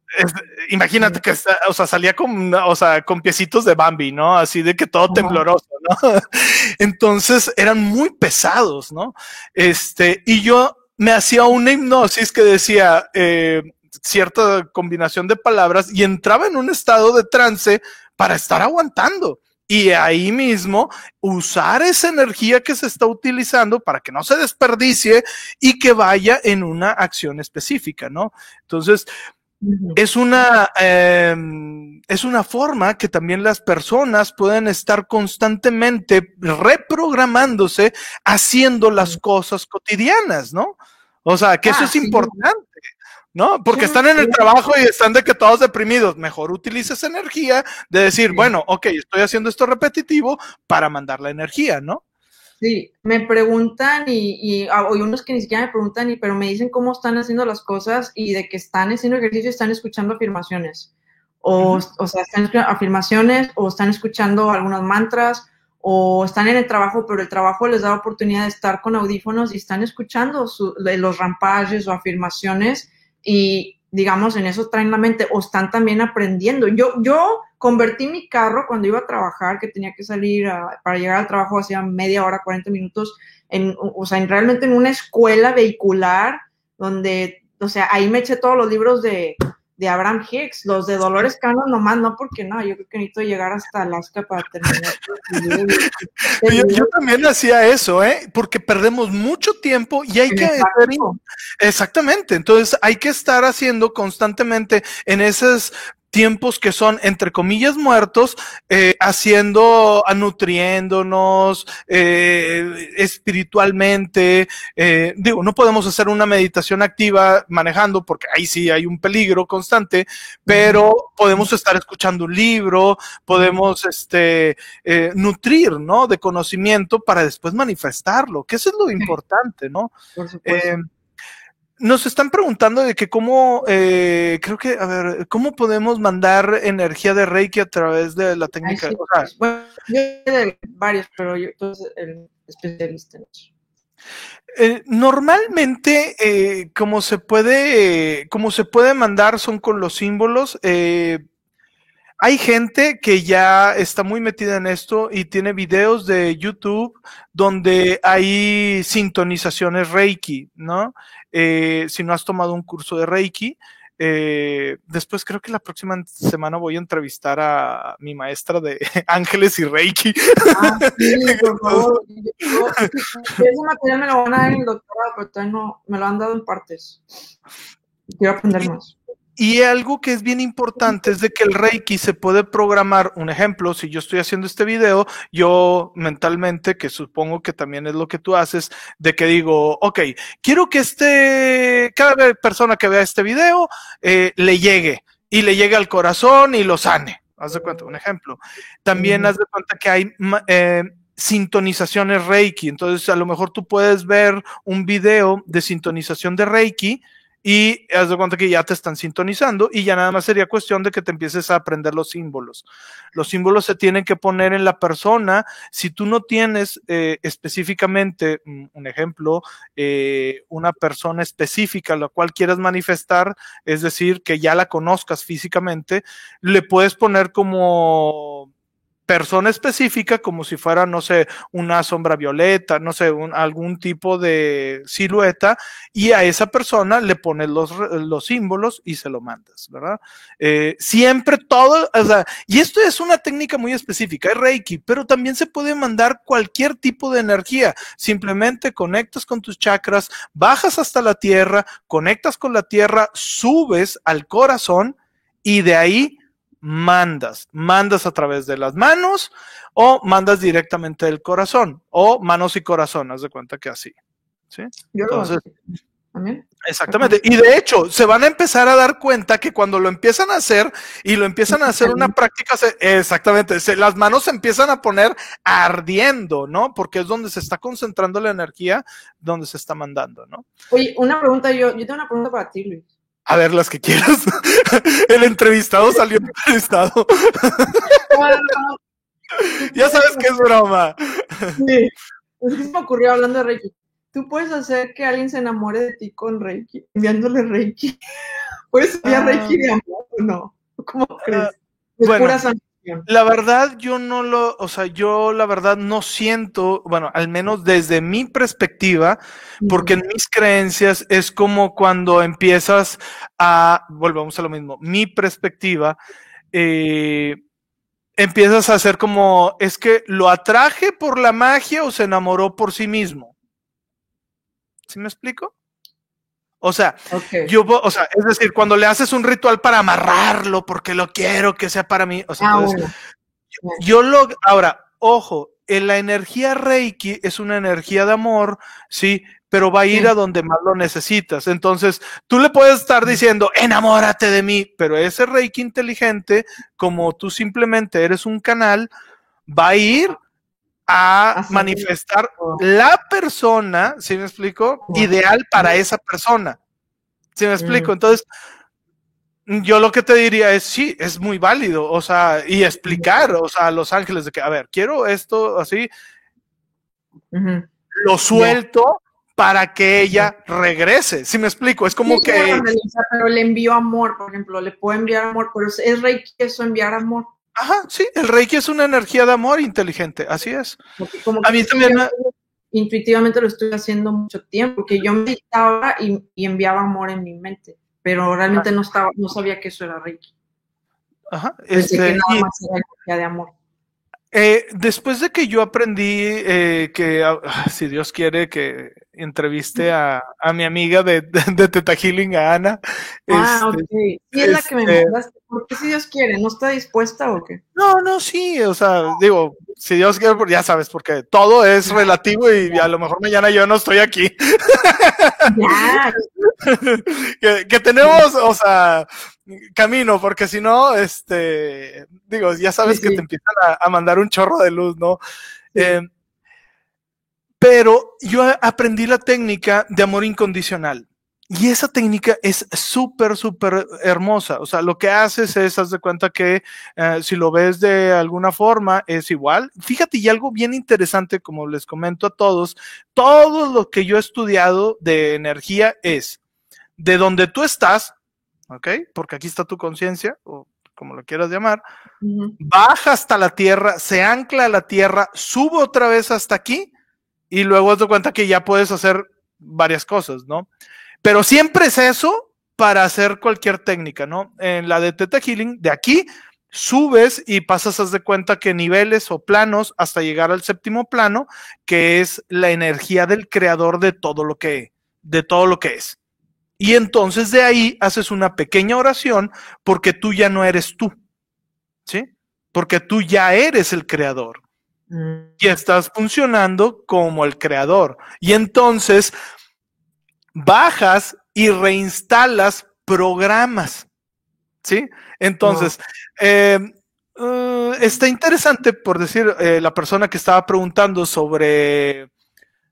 imagínate que, o sea, salía con, o sea, con piecitos de Bambi, ¿no? Así de que todo tembloroso, ¿no? *laughs* Entonces eran muy pesados, ¿no? Este, y yo me hacía una hipnosis que decía eh, cierta combinación de palabras y entraba en un estado de trance para estar aguantando y ahí mismo usar esa energía que se está utilizando para que no se desperdicie y que vaya en una acción específica, ¿no? Entonces, es una, em, es una forma que también las personas pueden estar constantemente reprogramándose haciendo las cosas cotidianas, ¿no? O sea, que eso ah, es importante. ¿No? Porque están en el trabajo y están de que todos deprimidos. Mejor utiliza esa energía de decir, bueno, ok, estoy haciendo esto repetitivo para mandar la energía, ¿no? Sí, me preguntan y, y ah, hay unos que ni siquiera me preguntan, y, pero me dicen cómo están haciendo las cosas y de que están haciendo ejercicio y están escuchando afirmaciones. O, o sea, están escuchando afirmaciones o están escuchando algunos mantras o están en el trabajo, pero el trabajo les da oportunidad de estar con audífonos y están escuchando los rampages o afirmaciones y digamos en eso traen la mente o están también aprendiendo. Yo, yo convertí mi carro cuando iba a trabajar, que tenía que salir para llegar al trabajo hacía media hora, 40 minutos, en, o sea, en, realmente en una escuela vehicular donde, o sea, ahí me eché todos los libros de, de Abraham Hicks, los de Dolores Cano nomás, no porque no, yo creo que necesito llegar hasta Alaska para terminar. *laughs* yo, yo, también hacía eso, ¿eh? Porque perdemos mucho tiempo y hay que... Exactamente, entonces hay que estar haciendo constantemente en esas tiempos que son, entre comillas, muertos, eh, haciendo, nutriéndonos eh, espiritualmente. Eh, digo, no podemos hacer una meditación activa manejando porque ahí sí hay un peligro constante, pero podemos estar escuchando un libro, podemos este, eh, nutrir, ¿no? De conocimiento para después manifestarlo, que eso es lo importante, ¿no? Por supuesto. Nos están preguntando de que cómo, eh, creo que, a ver, ¿cómo podemos mandar energía de Reiki a través de la técnica? o sea, bueno, yo de varios, pero yo soy el especialista en eso. Eh, normalmente, eh, como se puede, como se puede mandar son con los símbolos. Eh, hay gente que ya está muy metida en esto y tiene videos de YouTube donde hay sintonizaciones Reiki, ¿no? Eh, si no has tomado un curso de Reiki, eh, después creo que la próxima semana voy a entrevistar a mi maestra de *laughs* Ángeles y Reiki. Ah, sí, *laughs* por favor. ese material me lo van a dar en el doctorado, pero todavía no, me lo han dado en partes. Quiero aprender más. Y algo que es bien importante es de que el Reiki se puede programar, un ejemplo, si yo estoy haciendo este video, yo mentalmente, que supongo que también es lo que tú haces, de que digo, ok, quiero que este, cada persona que vea este video eh, le llegue y le llegue al corazón y lo sane. Haz de cuenta, un ejemplo. También haz de cuenta que hay eh, sintonizaciones Reiki, entonces a lo mejor tú puedes ver un video de sintonización de Reiki y haz de cuenta que ya te están sintonizando y ya nada más sería cuestión de que te empieces a aprender los símbolos. Los símbolos se tienen que poner en la persona. Si tú no tienes eh, específicamente, mm, un ejemplo, eh, una persona específica la cual quieras manifestar, es decir, que ya la conozcas físicamente, le puedes poner como persona específica, como si fuera, no sé, una sombra violeta, no sé, algún tipo de silueta, y a esa persona le pones los, los símbolos y se lo mandas, ¿verdad? Eh, siempre todo, o sea, y esto es una técnica muy específica, es Reiki, pero también se puede mandar cualquier tipo de energía. Simplemente conectas con tus chakras, bajas hasta la tierra, conectas con la tierra, subes al corazón y de ahí mandas. Mandas a través de las manos o mandas directamente del corazón o manos y corazón, haz de cuenta que así. ¿sí? Entonces, Exactamente. Y de hecho, se van a empezar a dar cuenta que cuando lo empiezan a hacer y lo empiezan a hacer una práctica, exactamente, se, las manos se empiezan a poner ardiendo, ¿no? Porque es donde se está concentrando la energía, donde se está mandando, ¿no? Oye, una pregunta, yo, yo tengo una pregunta para ti, Luis. A ver, las que quieras. *laughs* El entrevistado salió entrevistado. *laughs* ya sabes que es broma. Sí. Es que se me ocurrió hablando de Reiki. Tú puedes hacer que alguien se enamore de ti con Reiki, enviándole Reiki. *laughs* ¿Puedes enviar Reiki de amor o no? ¿Cómo crees? Es bueno, pura la verdad, yo no lo, o sea, yo la verdad no siento, bueno, al menos desde mi perspectiva, porque en mis creencias es como cuando empiezas a, volvamos a lo mismo, mi perspectiva, eh, empiezas a hacer como, es que lo atraje por la magia o se enamoró por sí mismo. ¿Sí me explico? O sea, yo, o sea, es decir, cuando le haces un ritual para amarrarlo, porque lo quiero que sea para mí, o sea, ah, yo, lo, ahora, ojo, en la energía Reiki es una energía de amor, sí, pero va a ir a donde más lo necesitas. Entonces, tú le puedes estar diciendo, enamórate de mí, pero ese Reiki inteligente, como tú simplemente eres un canal, va a ir a manifestar la persona, si me explico, ideal para esa persona. ¿Sí me explico? Mm. Entonces, yo lo que te diría es, sí, es muy válido, o sea, y explicar, o sea, a los ángeles de que, a ver, quiero esto así, lo suelto para que ella regrese, si me explico, es como que... Pero le envío amor, por ejemplo, le puedo enviar amor, pero es Reiki eso, enviar amor. Ajá, sí, el Reiki es una energía de amor inteligente, así es. a mí también... Intuitivamente lo estoy haciendo mucho tiempo, porque yo meditaba y, y enviaba amor en mi mente pero realmente no estaba, no sabía que eso era Reiki. Ajá. Este, que nada más era de amor. Eh, después de que yo aprendí eh, que, ah, si Dios quiere, que entreviste a, a mi amiga de, *laughs* de, Teta Healing, a Ana. Ah, este, ok. Sí, es la que me este mandaste. ¿Por qué si Dios quiere? ¿No está dispuesta o qué? No, no, sí, o sea, digo, si Dios quiere, ya sabes, porque todo es relativo y a lo mejor mañana yo no estoy aquí. Ya. *laughs* que, que, tenemos, o sea, camino, porque si no, este, digo, ya sabes que te empiezan a, mandar un chorro de luz, ¿no? Eh, pero yo aprendí la técnica de amor incondicional. Y esa técnica es súper, súper hermosa. O sea, lo que haces es, haz de cuenta que eh, si lo ves de alguna forma, es igual. Fíjate, y algo bien interesante, como les comento a todos, todo lo que yo he estudiado de energía es de donde tú estás, ¿ok? Porque aquí está tu conciencia, o como lo quieras llamar, baja hasta la tierra, se ancla a la tierra, sube otra vez hasta aquí, y luego te cuenta que ya puedes hacer varias cosas, ¿no? Pero siempre es eso para hacer cualquier técnica, ¿no? En la de Theta Healing, de aquí subes y pasas, haz de cuenta que niveles o planos hasta llegar al séptimo plano, que es la energía del creador de todo lo que, de todo lo que es. Y entonces de ahí haces una pequeña oración porque tú ya no eres tú, ¿sí? Porque tú ya eres el creador mm. y estás funcionando como el creador. Y entonces bajas y reinstalas programas, ¿sí? Entonces, eh, uh, está interesante, por decir, eh, la persona que estaba preguntando sobre,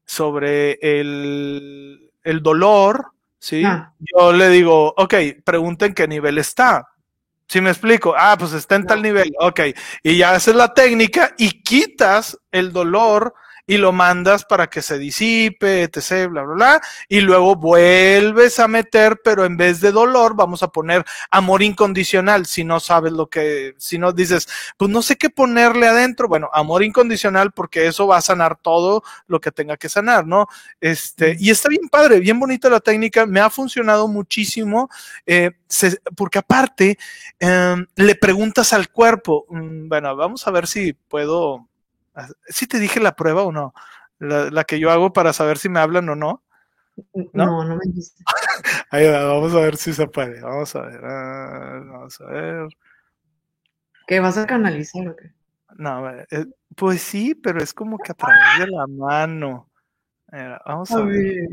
sobre el, el dolor, ¿sí? Ah. Yo le digo, ok, pregunten qué nivel está. Si me explico, ah, pues está en tal nivel, ok, y ya haces la técnica y quitas el dolor y lo mandas para que se disipe, etc., bla, bla, bla, y luego vuelves a meter, pero en vez de dolor, vamos a poner amor incondicional, si no sabes lo que, si no dices, pues no sé qué ponerle adentro, bueno, amor incondicional, porque eso va a sanar todo lo que tenga que sanar, ¿no? Este, y está bien padre, bien bonita la técnica, me ha funcionado muchísimo, eh, porque aparte, em, le preguntas al cuerpo, mm, bueno, vamos a ver si puedo ¿Sí te dije la prueba o no? La, que yo hago para saber si me hablan o no. No, no, me dijiste. *laughs* Ahí va, vamos a ver si se puede. Vamos a ver. Ah, vamos a ver. ¿Qué vas a canalizar o qué? No, eh, pues sí, pero es como que a través de la mano. vamos a, ver.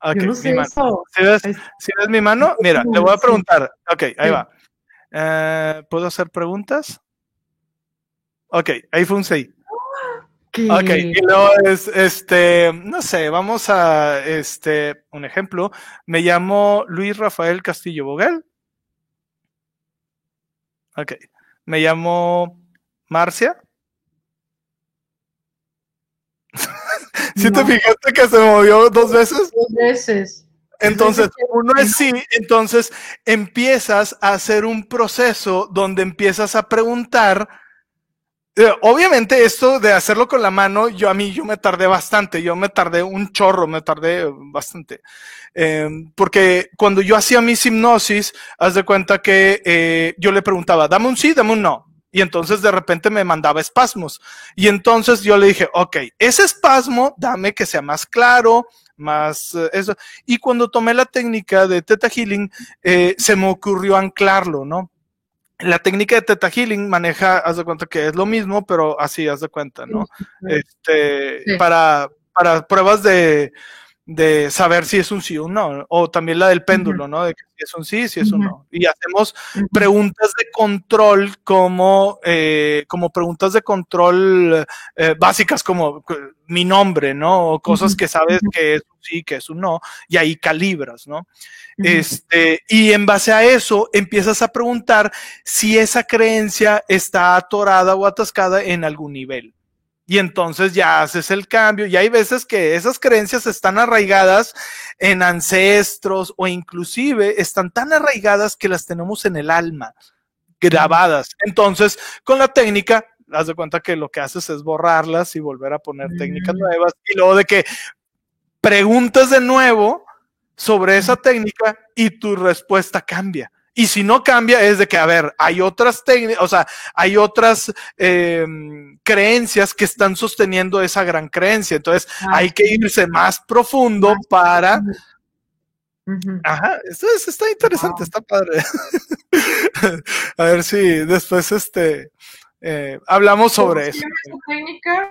Okay, no sé mi mano. ¿Sí ves, ves, mi mano? Mira, le voy a preguntar. Ok, ahí va. Eh, ¿Puedo hacer preguntas? Ok, ahí fue un 6. Ok, y luego es, este, no sé, vamos a, este, un ejemplo. Me llamo Luis Rafael Castillo Boguel. Ok. Me llamo Marcia. *laughs* ¿Sí te fijaste que se movió dos veces? Dos veces. Entonces, uno es sí, entonces empiezas a hacer un proceso donde empiezas a preguntar eh, obviamente esto de hacerlo con la mano, yo a mí yo me tardé bastante, yo me tardé un chorro, me tardé bastante. Eh, porque cuando yo hacía mis hipnosis, haz de cuenta que eh, yo le preguntaba, dame un sí, dame un no. Y entonces de repente me mandaba espasmos. Y entonces yo le dije, ok, ese espasmo, dame que sea más claro, más eso. Y cuando tomé la técnica de Theta Healing, se me ocurrió anclarlo, ¿no? La técnica de Teta Healing maneja, haz de cuenta que es lo mismo, pero así, haz de cuenta, ¿no? Este, para, para pruebas de, de saber si es un sí o un no, o también la del péndulo, ¿no? De que si es un sí, si es un no. Y hacemos preguntas de control como, eh, como preguntas de control eh, básicas como mi nombre, ¿no? O cosas que sabes que es un sí, que es un no, y ahí calibras, ¿no? Este, y en base a eso empiezas a preguntar si esa creencia está atorada o atascada en algún nivel. Y entonces ya haces el cambio. Y hay veces que esas creencias están arraigadas en ancestros o inclusive están tan arraigadas que las tenemos en el alma, grabadas. Entonces, con la técnica, haz de cuenta que lo que haces es borrarlas y volver a poner técnicas mm. nuevas. Y luego de que preguntas de nuevo sobre esa técnica y tu respuesta cambia. Y si no cambia, es de que, a ver, hay otras técnicas, o sea, hay otras em, creencias que están sosteniendo esa gran creencia. Entonces, ah, hay que irse más profundo para. Ajá, esto está interesante, está padre. *laughs* a ver si después este eh, hablamos sobre eso. técnica?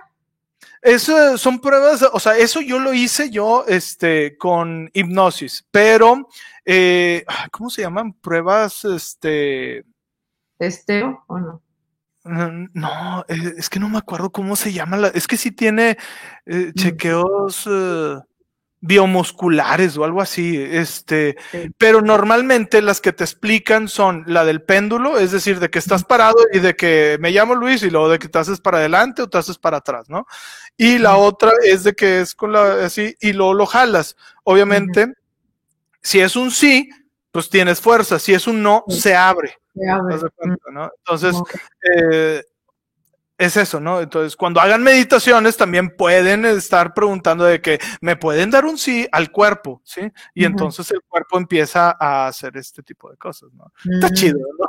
Eso son pruebas, o sea, eso yo lo hice yo este, con hipnosis, pero eh, ¿cómo se llaman? Pruebas, este... ¿Testeo o no? No, eh, es que no me acuerdo cómo se llama. La, es que sí tiene eh, mm. chequeos biomusculares o algo así. Este, pero normalmente las que te explican son la del péndulo, es decir, de que estás parado y de que me llamo Luis y luego de que te haces para adelante o te haces para atrás, ¿no? Y la otra es de que es con la así y luego lo jalas. Obviamente, si es un sí, pues tienes fuerza. Si es un no, se abre. Se abre. Entonces, eh, es eso, ¿no? Entonces, cuando hagan meditaciones, también pueden estar preguntando de que me pueden dar un sí al cuerpo, ¿sí? Y entonces el cuerpo empieza a hacer este tipo de cosas, ¿no? Está mm. chido, ¿no?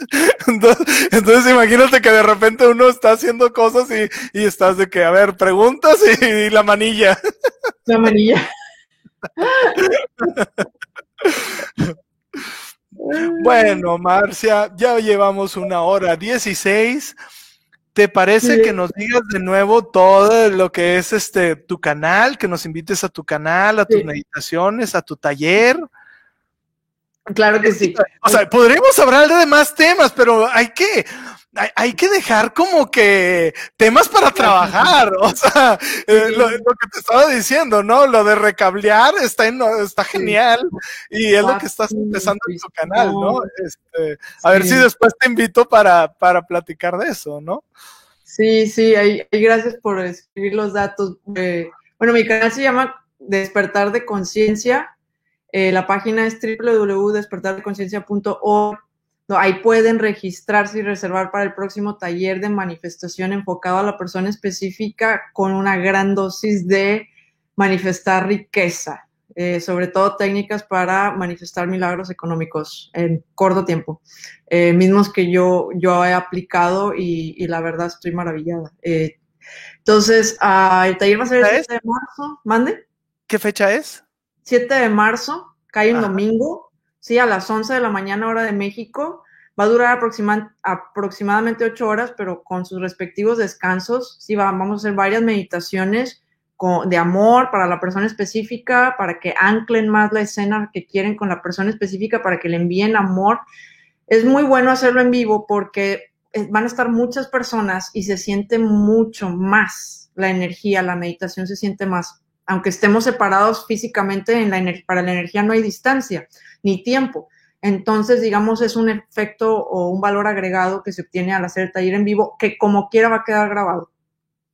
*laughs* Entonces, imagínate que de repente uno está haciendo cosas y, estás de que, a ver, preguntas y la manilla. La manilla. *laughs* Bueno, Marcia, ya llevamos una hora dieciséis. ¿Te parece que nos digas de nuevo todo lo que es este tu canal, que nos invites a tu canal, a tus meditaciones, a tu taller? Claro que sí. O sea, podremos hablar de más temas, pero hay que, hay, que dejar como que temas para trabajar. O sea, eh, lo, que te estaba diciendo, ¿no? Lo de recablear está, está genial y es lo que estás empezando en tu canal, ¿no? Este, a ver si después te invito para, para platicar de eso, ¿no? Sí, sí, ahí, gracias por escribir los datos. bueno, mi canal se llama Despertar de Conciencia. Eh, la página es www.despertardeconciencia.org Ahí pueden registrarse y reservar para el próximo taller de manifestación enfocado a la persona específica con una gran dosis de manifestar riqueza, eh, sobre todo técnicas para manifestar milagros económicos en corto tiempo, eh, mismos que yo, yo he aplicado y, la verdad estoy maravillada. Eh, entonces, ah, el taller va a ser el 7 de marzo. ¿Mande? ¿Qué fecha es? 7 de marzo, cae un domingo sí, a las 11 de la mañana hora de México. Va a durar aproximadamente 8 horas, pero con sus respectivos descansos. Sí, vamos a hacer varias meditaciones de amor para la persona específica, para que anclen más la escena que quieren con la persona específica, para que le envíen amor. Es muy bueno hacerlo en vivo porque eh, van a estar muchas personas y se siente mucho más la energía, la meditación se siente más. Aunque estemos separados físicamente, para la energía no hay distancia ni tiempo. Entonces, digamos, es un efecto o un valor agregado que se obtiene al hacer el taller en vivo, que como quiera va a quedar grabado.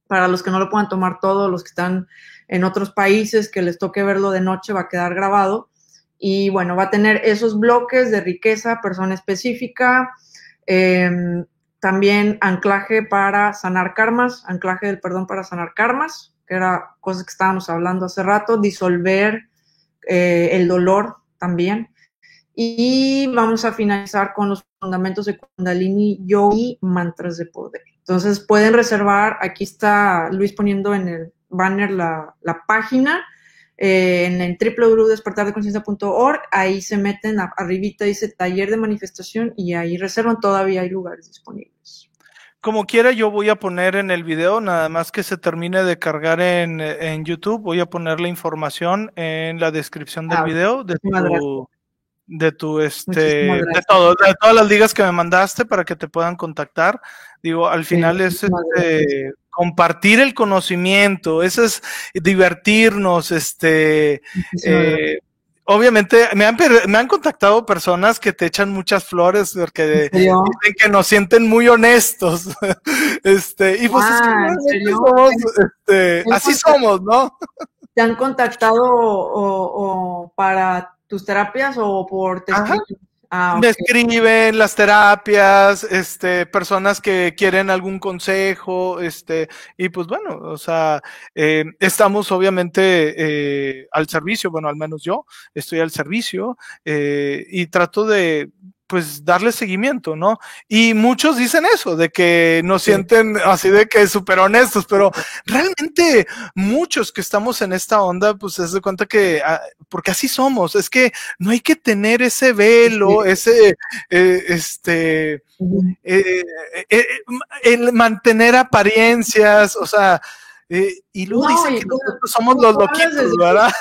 Para los que no lo puedan tomar todo, los que están en otros países, que les toque verlo de noche, va a quedar grabado. Y bueno, va a tener esos bloques de riqueza, persona específica, em, también anclaje para sanar karmas, anclaje del perdón para sanar karmas, que era cosas que estábamos hablando hace rato, disolver eh, el dolor también y vamos a finalizar con los fundamentos de Kundalini Yogi, mantras de poder. Entonces pueden reservar, aquí está Luis poniendo en el banner la, página, eh, en el www.despertardeconciencia.org, ahí se meten, arribita dice taller de manifestación y ahí reservan, todavía hay lugares disponibles. Como quiera, yo voy a poner en el video, nada más que se termine de cargar en, en YouTube, voy a poner la información en la descripción del ah, video de tu, de tu, este, de todo, de todas las ligas que me mandaste para que te puedan contactar. Digo, al final es este, compartir el conocimiento, eso es divertirnos, este, eh, obviamente me han, me han contactado personas que te echan muchas flores porque dicen que nos sienten muy honestos. *laughs* este, y pues ah, somos, este, así somos, ¿no? ¿Te han contactado o, para tus terapias o por Ah, Me escriben las terapias, este, personas que quieren algún consejo, este, y pues bueno, o sea, eh, estamos obviamente eh, al servicio, bueno, al menos yo estoy al servicio eh, y trato de, pues darle seguimiento, ¿no? Y muchos dicen eso, de que nos sienten así de que súper honestos, pero realmente muchos que estamos en esta onda, pues se de cuenta que, ah, porque así somos, es que no hay que tener ese velo, ese, eh, este, eh, eh, el mantener apariencias, o sea, y luego dicen que somos los loquitos, ¿verdad?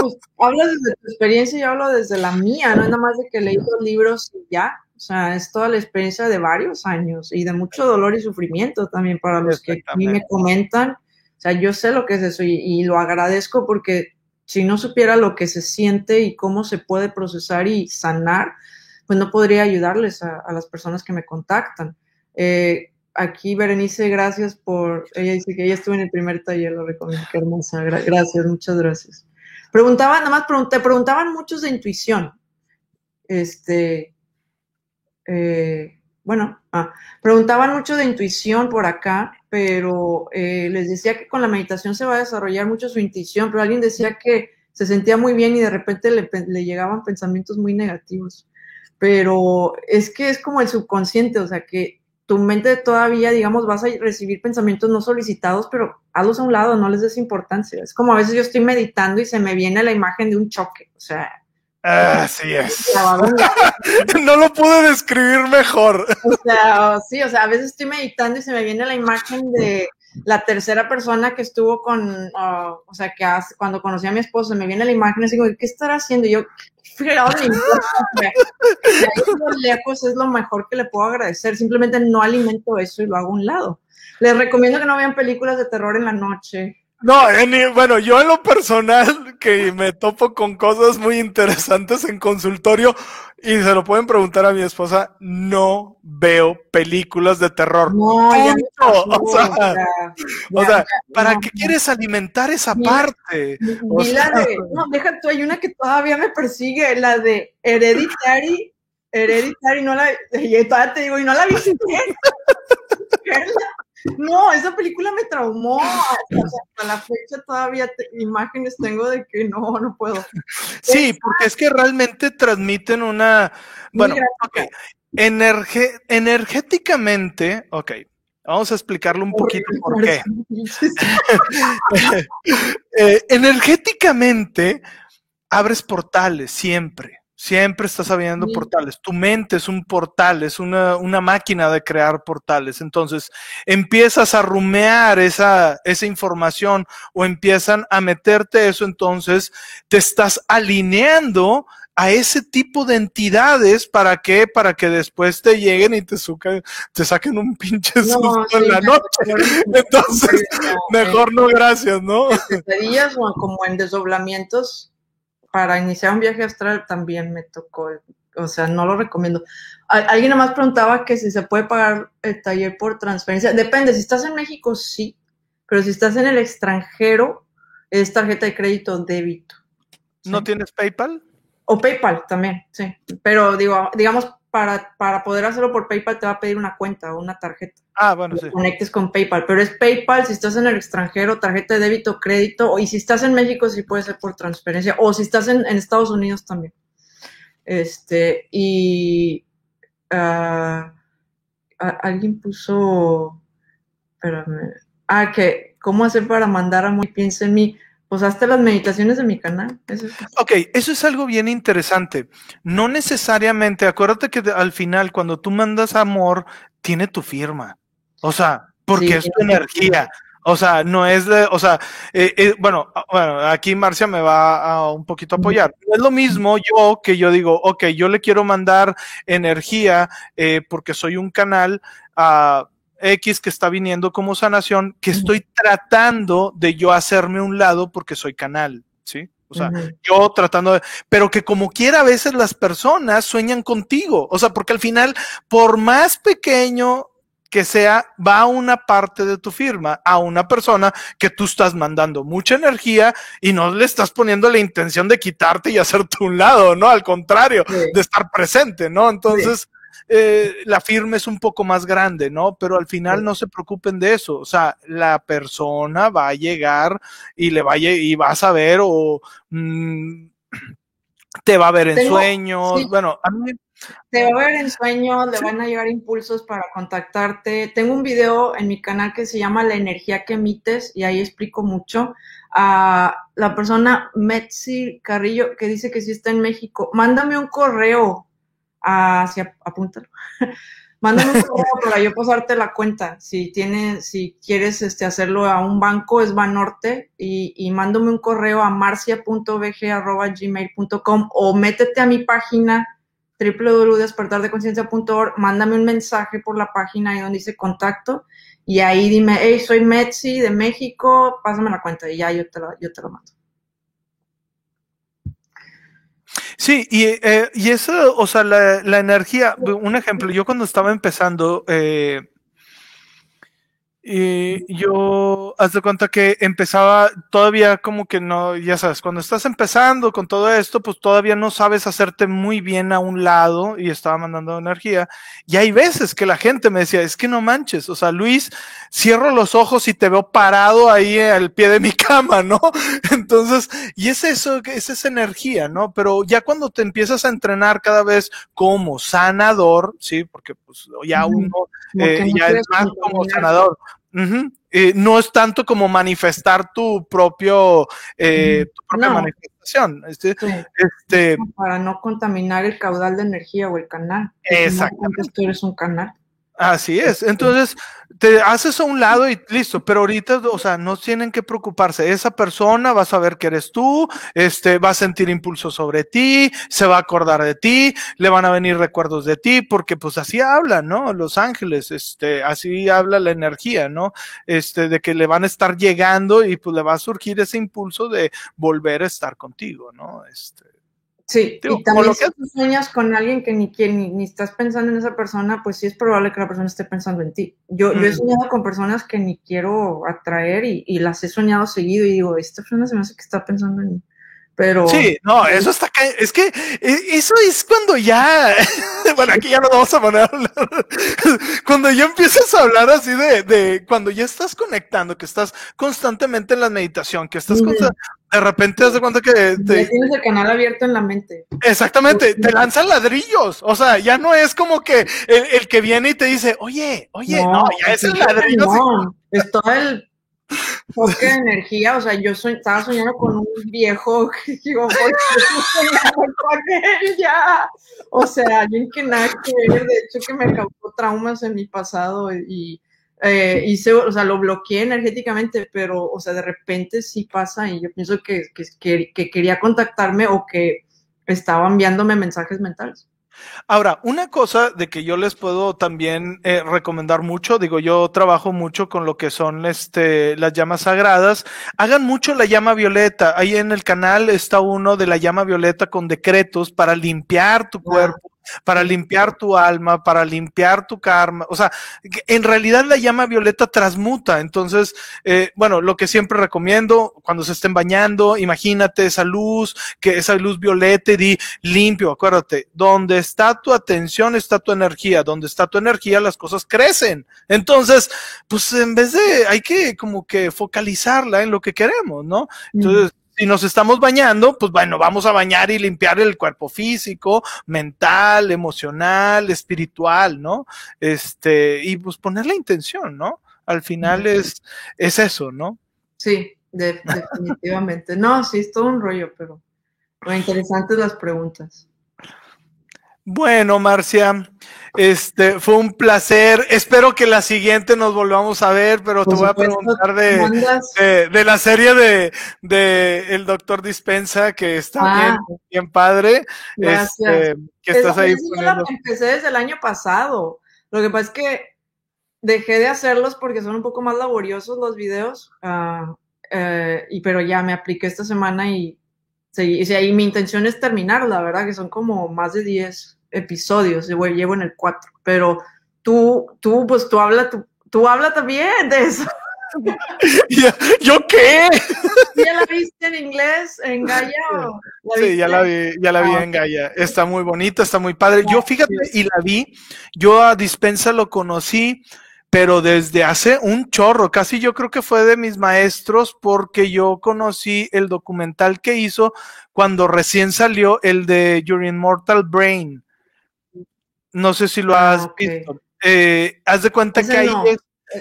Pues, hablas desde tu experiencia y hablo desde la mía, no es nada más de que leí dos libros y ya. O sea, es toda la experiencia de varios años y de mucho dolor y sufrimiento también para los que a mí me comentan. O sea, yo sé lo que es eso y, lo agradezco porque si no supiera lo que se siente y cómo se puede procesar y sanar, pues no podría ayudarles a, las personas que me contactan. Eh, aquí Berenice, gracias por, ella dice que ella estuvo en el primer taller, lo recomiendo, qué hermosa, gracias, muchas gracias. Preguntaban, nada más te preguntaban muchos de intuición. Este, eh, bueno, ah, preguntaban mucho de intuición por acá, pero eh, les decía que con la meditación se va a desarrollar mucho su intuición, pero alguien decía que se sentía muy bien y de repente le, le llegaban pensamientos muy negativos. Pero es que es como el subconsciente, o sea que tu mente todavía, digamos, vas a recibir pensamientos no solicitados, pero hazlos a un lado, no les des importancia. Es como a veces yo estoy meditando y se me viene la imagen de un choque, o sea. Así es. *laughs* *laughs* no lo pude describir mejor. O sea, sí, o sea, a veces estoy meditando y se me viene la imagen de la tercera persona que estuvo con, ah, o sea, que hace, cuando conocí a mi esposo, me viene la imagen y digo, ¿qué estará haciendo? Y yo, lejos es lo mejor que le puedo agradecer. Simplemente no alimento eso y lo hago a un lado. Les recomiendo que no vean películas de terror en la noche. No, bueno, yo en lo personal que me topo con cosas muy interesantes en consultorio y se lo pueden preguntar a mi esposa, no veo películas de terror. No, *laughs* o sea, o sea ¿para qué quieres alimentar esa parte? la de, no, deja tú, hay una que todavía me persigue, la de Hereditary, Hereditary, no la, todavía te digo, y no la vi *laughs* No, esa película me traumó. Hasta la fecha todavía imágenes tengo de que no, no puedo. Sí, porque es que realmente transmiten una. Bueno, okay. energéticamente, ok, vamos a explicarlo un poquito por qué. *laughs* *laughs* Eh, energéticamente, abres portales siempre. Siempre estás abriendo portales. Tu mente es un portal, es una, una, máquina de crear portales. Entonces, empiezas a rumear esa, esa información o empiezan a meterte eso, entonces te estás alineando a ese tipo de entidades para que para que después te lleguen y te, te saquen un pinche susto en la noche. Entonces, mejor no, gracias, ¿no? o como en desdoblamientos para iniciar un viaje astral también me tocó, o sea, no lo recomiendo. Alguien más preguntaba que si se puede pagar el taller por transferencia. Depende, si estás en México, sí, pero si estás en el extranjero, es tarjeta de crédito débito. ¿No tienes PayPal? O PayPal también, sí. Pero digo, digamos, para, para poder hacerlo por PayPal te va a pedir una cuenta o una tarjeta. Ah, bueno, sí. Conectes con PayPal, pero es PayPal si estás en el extranjero, tarjeta de débito, crédito, y si estás en México sí puede ser por transferencia, o si estás en, Estados Unidos también. Este, y ah, alguien puso, espérame, ah, que, ¿cómo hacer para mandar a muy piensa en mí? Pues hasta las meditaciones de mi canal. Eso es. Ok, eso es algo bien interesante. No necesariamente, acuérdate que al final, cuando tú mandas amor, tiene tu firma. O sea, porque es tu energía. O sea, no es de, o sea, eh, eh, bueno, ah, bueno, aquí Marcia me va a un poquito apoyar. No es lo mismo yo que yo digo, ok, yo le quiero mandar energía eh, porque soy un canal a X que está viniendo como sanación, que estoy tratando de yo hacerme un lado porque soy canal, ¿sí? O sea, yo tratando de, pero que como quiera a veces las personas sueñan contigo, o sea, porque al final, por más pequeño que sea, va una parte de tu firma a una persona que tú estás mandando mucha energía y no le estás poniendo la intención de quitarte y hacerte un lado, ¿no? Al contrario, de estar presente, ¿no? Entonces, eh, la firma es un poco más grande, ¿no? Pero al final no se preocupen de eso. O sea, la persona va a llegar y le vaya y vas a ver o mm, te va a ver en sueños. Bueno, a mí te va a ver en sueños, le van a llegar impulsos para contactarte. Tengo un video en mi canal que se llama La energía que emites y ahí explico mucho. A la persona Metzi Carrillo que dice que sí está en México, mándame un correo hacia, apúntalo. *laughs* Mándame un correo para yo pasarte la cuenta. Si tienes, si quieres este, hacerlo a un banco, es Banorte, y, y mándame un correo a marcia.bg.gmail.com o métete a mi página www.despertardeconciencia.org, mándame un mensaje por la página ahí donde dice contacto y ahí dime, hey, soy Metsi de México, pásame la cuenta y ya yo te lo, yo te lo mando. Sí, y, eh, y eso, o sea, la, la, energía, un ejemplo, yo cuando estaba empezando, eh, y yo, haz de cuenta que empezaba todavía como que no, ya sabes, cuando estás empezando con todo esto, pues todavía no sabes hacerte muy bien a un lado y estaba mandando energía. Y hay veces que la gente me decía, es que no manches, o sea, Luis, cierro los ojos y te veo parado ahí al pie de mi *laughs* cama, ¿no? Entonces, y es eso, es esa energía, ¿no? Pero ya cuando te empiezas a entrenar cada vez como sanador, sí, porque pues ya uno eh, ya es más como sanador eh, no es tanto como manifestar tu propio eh, tu propia manifestación. Este, este, para no contaminar el caudal de energía o el canal. Exactamente. tú eres un canal. Así es. Entonces, te haces a un lado y listo, pero ahorita, o sea, no tienen que preocuparse. Esa persona va a saber que eres tú, este, va a sentir impulso sobre ti, se va a acordar de ti, le van a venir recuerdos de ti, porque pues así hablan, ¿no? Los ángeles, este, así habla la energía, ¿no? Este, de que le van a estar llegando y pues le va a surgir ese impulso de volver a estar contigo, ¿no? Este. Sí, y también si tú sueñas con alguien que ni, ni, ni, estás pensando en esa persona, pues sí es probable que la persona esté pensando en ti. Yo, yo he soñado con personas que ni quiero atraer y, y, las he soñado seguido y digo, esta persona se me hace que está pensando en mí. Pero... Sí, no, eso está Es que e, eso es cuando ya. *laughs* bueno, aquí ya no vamos a poner a hablar. *laughs* cuando ya empiezas a hablar así de, de. Cuando ya estás conectando, que estás constantemente en la meditación, que estás. De repente te das cuenta que. Te, ya tienes el canal abierto en la mente. Exactamente, te lanzan ladrillos. O sea, ya no es como que el, el que viene y te dice, oye, oye, no, ya es el ladrillo. No, es todo el porque de energía, o sea, yo estaba soñando con un viejo *laughs* que digo, ¿por con él ya? O sea, alguien que nada que ver, de hecho que me causó traumas en mi pasado y eh, hice, o sea, lo bloqueé energéticamente, pero, o sea, de repente sí pasa y yo pienso que, que, que quería contactarme o que estaba enviándome mensajes mentales. Ahora, una cosa de que yo les puedo también eh, recomendar mucho, digo, yo trabajo mucho con lo que son este, las llamas sagradas, hagan mucho la llama violeta. Ahí en el canal está uno de la llama violeta con decretos para limpiar tu cuerpo, para limpiar tu alma, para limpiar tu karma. O sea, en realidad la llama violeta transmuta. Entonces, eh, bueno, lo que siempre recomiendo cuando se estén bañando, imagínate esa luz, que esa luz violeta y di limpio, acuérdate, donde está tu atención está tu energía, donde está tu energía las cosas crecen. Entonces, pues en vez de, hay que como que focalizarla en lo que queremos, ¿no? Entonces, si nos estamos bañando, pues bueno, vamos a bañar y limpiar el cuerpo físico, mental, emocional, espiritual, ¿no? Este, y pues poner la intención, ¿no? Al final es, es eso, ¿no? Sí, definitivamente. No, sí, es todo un rollo, pero interesantes las preguntas. Bueno, Marcia, este fue un placer. Espero que la siguiente nos volvamos a ver, pero te voy a preguntar de, de, la serie de, de, El Doctor Dispensa, que está bien, ah. bien, padre. Este, que estás ahí. Poniendo... empecé desde el año pasado. Lo que pasa es que dejé de hacerlos porque son un poco más laboriosos los videos. Uh, y, pero ya me apliqué esta semana y, sí, y, mi intención es terminar, la verdad, que son como más de 10 episodios, yo llevo en el 4, pero tú, tú, pues tú habla, tú, tú habla también de eso. *laughs* ¿Yo qué? ¿Ya la viste en inglés, en Gaia? sí, ya la vi, ya la vi ah, en Gaia. Está muy bonita, está muy padre. Yo fíjate, y la vi, yo a Dispensa lo conocí, pero desde hace un chorro, casi yo creo que fue de mis maestros, porque yo conocí el documental que hizo cuando recién salió el de Your Immortal Brain no sé si lo ah, has visto. Eh, haz de cuenta que ahí es,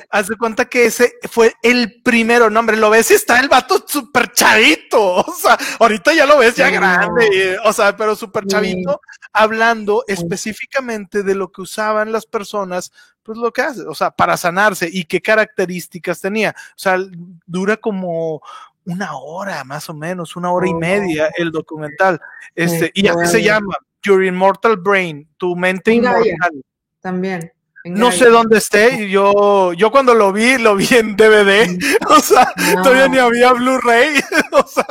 haz de cuenta que ese fue el primero, no, hombre, lo ves y está el vato súper chavito, *laughs* o sea, ahorita ya lo ves ya grande, o sea, pero súper chavito, hablando específicamente de lo que usaban las personas, pues lo que hace, o sea, para sanarse y qué características tenía, o sea, dura como una hora más o menos, una hora y oh, media el documental, este, y así se llama, Your Immortal Brain, tu mente inmortal. También. No sé dónde esté, yo, yo cuando lo vi, lo vi en DVD, *laughs* o sea, todavía ni había Blu-ray, *laughs* o sea,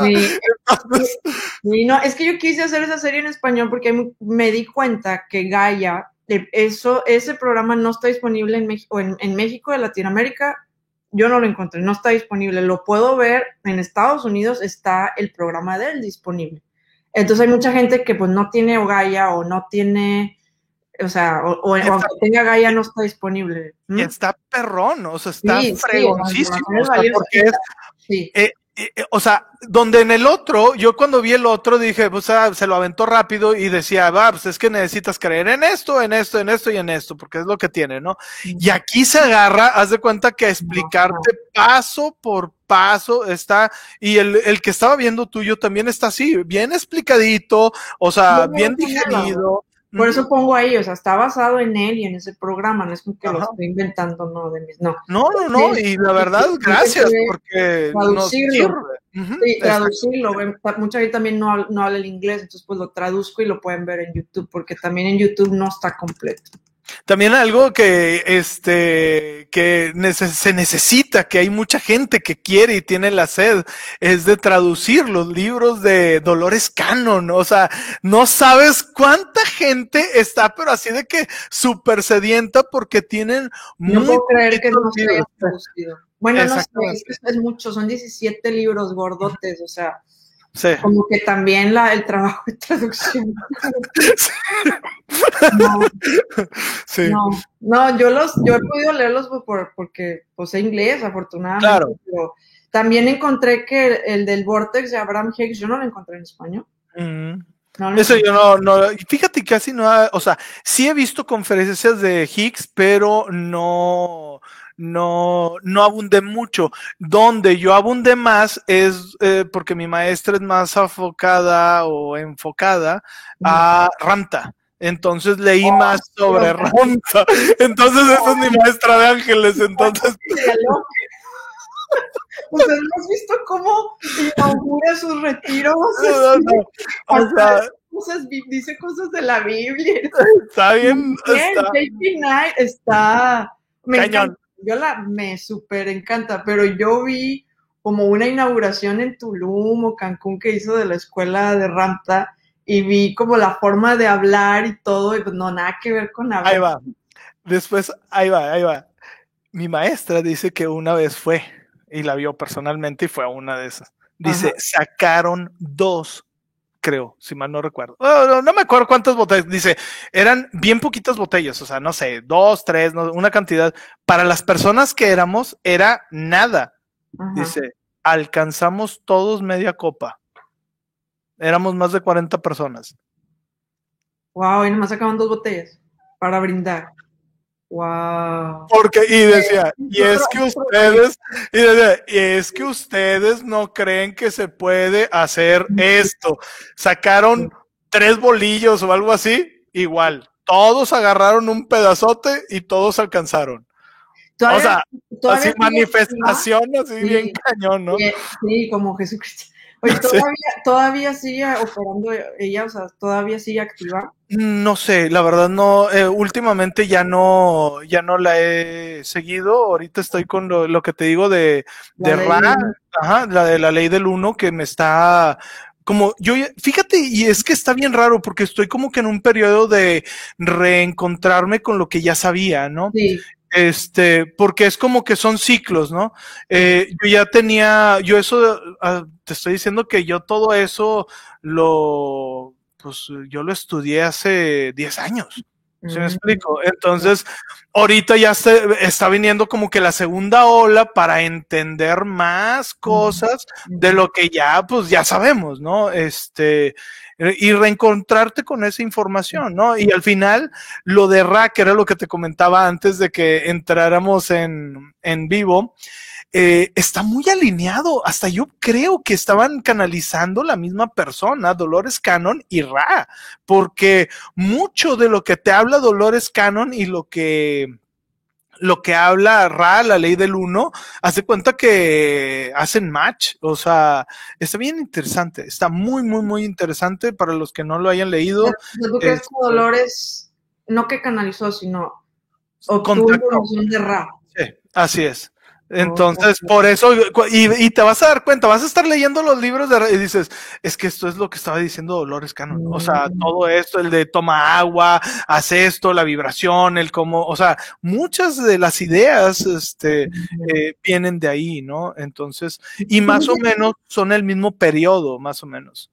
no, es que yo quise hacer esa serie en español porque me di cuenta que Gaia, eso, ese programa no está disponible en México, en, en México, en Latinoamérica, yo no lo encontré, no está disponible, lo puedo ver en Estados Unidos, está el programa de él disponible. Entonces hay mucha gente que pues no tiene Gaia o no tiene, o sea, o, aunque tenga Gaia no está disponible. Y está perrón, o sea, está sí, fregoncísimo. porque es, sí. Eh, eh, eh, o sea, donde en el otro, yo cuando vi el otro dije, pues ah, se lo aventó rápido y decía, va, pues es que necesitas creer en esto, en esto, en esto y en esto, porque es lo que tiene, ¿no? Y aquí se agarra, haz de cuenta que explicarte paso por paso está, y el, el que estaba viendo tuyo también está así, bien explicadito, o sea, bien digerido. Por eso pongo ahí, o sea, está basado en él y en ese programa, no es como que lo estoy inventando, no, de mis, no. No, no, no, y la verdad, gracias, porque traducirlo, sí, traducirlo, mucha gente también no, no habla el inglés, entonces pues lo traduzco y lo pueden ver en YouTube, porque también en YouTube no está completo. También algo que, este, que se necesita, que hay mucha gente que quiere y tiene la sed, es de traducir los libros de Dolores Cannon. O sea, no sabes cuánta gente está, pero así de que súper sedienta porque tienen no puedo creer que no se traducido. Bueno, no sé, es, es mucho, son 17 libros gordotes, o sea. Como que también la, el trabajo de traducción. *laughs* No, no, yo los, yo he podido leerlos por, porque pues, sé inglés, afortunadamente. Claro. Pero también encontré que el, del Vortex de Abraham Hicks, yo no lo encontré en español. Mm. Eso yo no, no, fíjate casi no, o sea, sí he visto conferencias de Higgs, pero no, no, no abundé mucho. Donde yo abundé más es eh, porque mi maestra es más enfocada o enfocada a Ramta. Entonces leí oh, más sobre Ramta. *laughs* Entonces esa es mi maestra de ángeles. Entonces. O sea, has visto cómo inaugura sus retiros? O sea, *laughs* dice cosas de la Biblia. Está bien. Está, está me Cañón la me súper encanta, pero yo vi como una inauguración en Tulum o Cancún que hizo de la escuela de Ramta y vi como la forma de hablar y todo, y pues no, nada que ver con hablar. Ahí va. Después, ahí va, ahí va. Mi maestra dice que una vez fue y la vio personalmente y fue a una de esas. Dice, sacaron dos creo, si mal no recuerdo. no, me acuerdo cuántas botellas. Dice, eran bien poquitas botellas, o sea, no sé, dos, tres, una cantidad. Para las personas que éramos, era nada. Dice, alcanzamos todos media copa. Éramos más de 40 personas. Wow, y nomás sacaban dos botellas para brindar. Wow. Porque, y decía, y es que ustedes, y decía, y es que ustedes no creen que se puede hacer esto. Sacaron tres bolillos o algo así, igual. Todos agarraron un pedazote y todos alcanzaron. o sea, así manifestación, así bien cañón, ¿no? Sí, como Jesucristo. Oye, *laughs* ¿todavía, ¿todavía sigue operando ella? O sea, ¿todavía sigue activa? No sé, la verdad no, eh, últimamente ya no, ya no la he seguido, ahorita estoy con lo, lo que te digo de, de ajá, la de la ley del uno que me está como yo, fíjate, y es que está bien raro porque estoy como que en un periodo de reencontrarme con lo que ya sabía, ¿no? Sí. Este, porque es como que son ciclos, ¿no? Eh, yo ya tenía, yo eso, ah, te estoy diciendo que yo todo eso lo, pues yo lo estudié hace 10 años. ¿Sí me mm. explico? Entonces, ahorita ya está viniendo como que la segunda ola para entender más cosas de lo que ya, pues ya sabemos, ¿no? Este, y reencontrarte con esa información, ¿no? Y al final, lo de Rack era lo que te comentaba antes de que entráramos en, en vivo. Eh, está muy alineado. Hasta yo creo que estaban canalizando la misma persona, Dolores Cannon y Ra, porque mucho de lo que te habla Dolores Cannon y lo que lo que habla Ra, la ley del uno, hace cuenta que hacen match. O sea, está bien interesante. Está muy, muy, muy interesante para los que no lo hayan leído. ¿Tú crees que Dolores, no que canalizó, sino obtuvo información de Ra? Sí, así es. Entonces, por eso, y, te vas a dar cuenta, vas a estar leyendo los libros de, y dices, es que esto es lo que estaba diciendo Dolores Cannon. O sea, mm. todo esto, el de toma agua, hace esto, la vibración, el cómo, o sea, muchas de las ideas, este, eh, vienen de ahí, ¿no? Entonces, y más o menos son el mismo periodo, más o menos.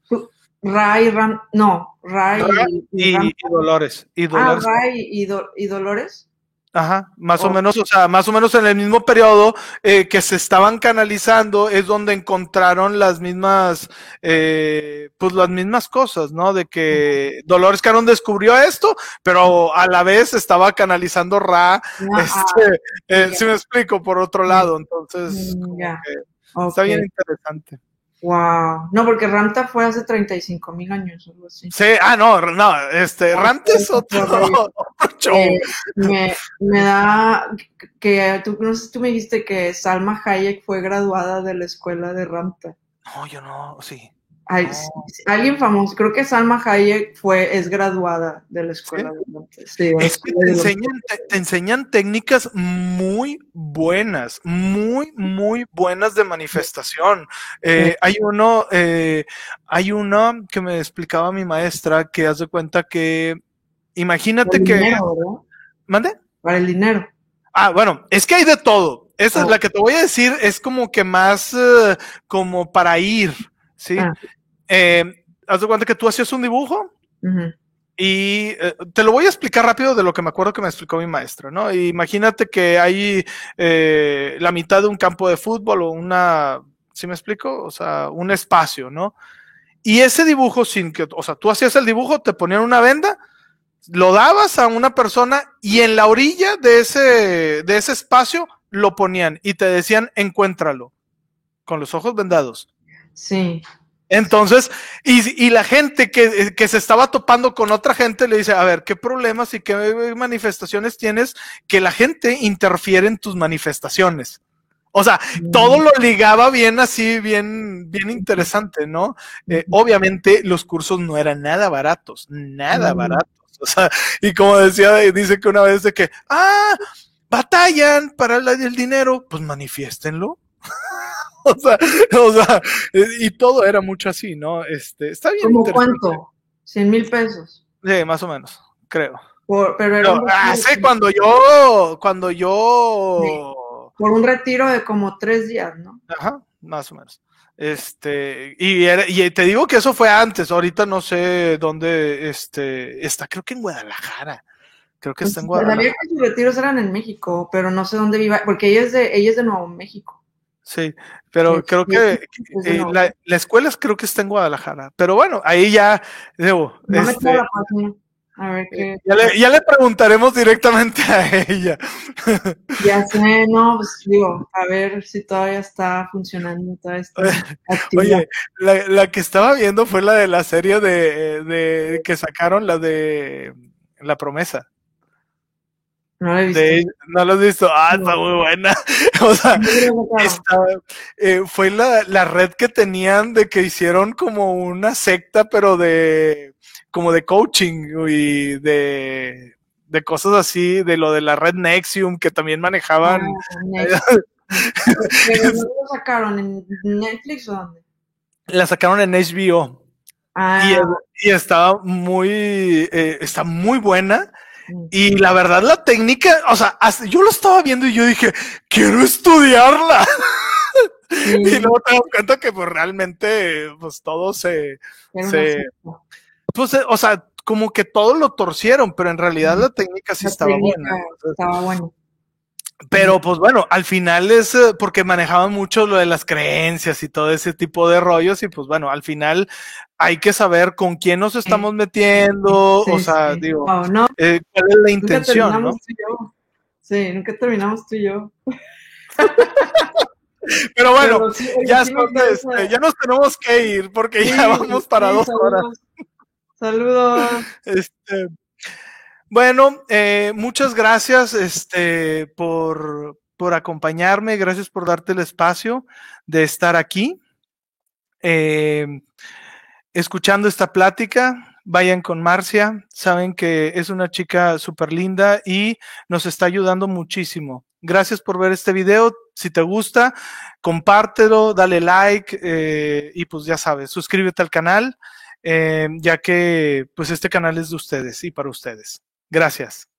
Ray, Ram, no, Ray, y, Dolores. Y Dolores. Ah, Ray y Dolores. Ajá, más o menos, o sea, más o menos en el mismo periodo eh, que se estaban canalizando es donde encontraron las mismas, eh, pues las mismas cosas, ¿no? De que Dolores Cannon descubrió esto, pero a la vez estaba canalizando Ra, este, eh, si me explico, por otro lado, entonces, mm, está bien interesante. Wow. No, porque Ranta fue hace 35 mil años, algo así. Sí, ah, no, no, este, Ranta es otro, *laughs* eh, me, me, da que tú, no sé, tú me dijiste que Salma Hayek fue graduada de la escuela de Ranta. No, yo no, sí alguien famoso, creo que Salma Hayek fue, es graduada de la escuela de es que te enseñan, te, enseñan, técnicas muy buenas, muy, muy buenas de manifestación. Eh, hay uno, eh, hay uno que me explicaba mi maestra que hace cuenta que, imagínate que... Dinero, ¿Mande? Para el dinero. Ah, bueno, es que hay de todo. Esa es oh. la que te voy a decir, es como que más eh, como para ir. ¿Sí? Ah. Eh, haz de cuenta que tú hacías un dibujo y eh, te lo voy a explicar rápido de lo que me acuerdo que me explicó mi maestro, ¿no? Imagínate que hay eh, la mitad de un campo de fútbol o una, ¿sí me explico? O sea, un espacio, ¿no? Y ese dibujo sin que, o sea, tú hacías el dibujo, te ponían una venda, lo dabas a una persona y en la orilla de ese, de ese espacio lo ponían y te decían, encuéntralo, con los ojos vendados. Sí. Entonces, y, y la gente que, que, se estaba topando con otra gente le dice, a ver, ¿qué problemas y qué manifestaciones tienes que la gente interfiere en tus manifestaciones? O sea, todo lo ligaba bien así, bien, bien interesante, ¿no? Eh, obviamente los cursos no eran nada baratos, nada baratos. O sea, y como decía, dice que una vez de que, ah, batallan para el dinero, pues manifiéstenlo. *laughs* o sea, o sea, y todo era mucho así, ¿no? Este, está bien. ¿Cómo cuánto? ¿100 mil pesos? Sí, más o menos, creo. pero era ah, sí, cuando yo, cuando yo... Por un retiro de como tres días, ¿no? Ajá, más o menos. Este, y, y te digo que eso fue antes, ahorita no sé dónde este, está, creo que en Guadalajara. Creo que está en Guadalajara. Sabía que sus retiros eran en México, pero no sé dónde viva, porque ella es de, ella es de Nuevo México. Sí, pero creo que eh, la, la, escuela creo que está en Guadalajara. Pero bueno, ahí ya debo. este, A ver qué. Ya le, ya le preguntaremos directamente a ella. Ya sé, no, pues digo, *laughs* a ver si todavía está funcionando toda esta actividad. Oye, la, la que estaba viendo fue la de la serie de, de que sacaron, la de La Promesa. No lo he visto. De- ¿No lo has visto? Ah, está muy buena. *laughs* O sea. Está- eh, fue la, la red que tenían de que hicieron como una secta, pero de como de coaching y de, de cosas así, de lo de la red Nexium que también manejaban. Ah. *laughs* Pero no lo sacaron en Netflix o dónde? La sacaron en HBO Ah, y, y estaba muy, eh, está muy buena. Y la verdad, la técnica, o sea, hasta- yo lo estaba viendo y yo dije, quiero estudiarla. *laughs* sí, Y luego te das cuenta que pues realmente pues todo se, se- pues, eh, o sea, como que todo lo torcieron, pero en realidad la técnica sí La estaba técnica buena. Estaba bueno. Pero pues bueno, al final es eh, porque manejaban mucho lo de las creencias y todo ese tipo de rollos y pues bueno, al final hay que saber con quién nos estamos metiendo, Sí, o sea, sí. digo, no, eh, cuál es la nunca intención, ¿no? terminamos tú y yo. Sí, nunca terminamos tú y yo. *laughs* Pero bueno, Pero sí, oye, ya, este, ya nos tenemos que ir porque ya *laughs* vamos para dos horas. saludos. Saludos. Este, bueno, eh, muchas gracias este, por, por acompañarme, gracias por darte el espacio de estar aquí, eh, escuchando esta plática. Vayan con Marcia, saben que es una chica súper linda y nos está ayudando muchísimo. Gracias por ver este video. Si te gusta, compártelo, dale like eh, y pues ya sabes, suscríbete al canal, eh, ya que pues este canal es de ustedes y para ustedes. Gracias.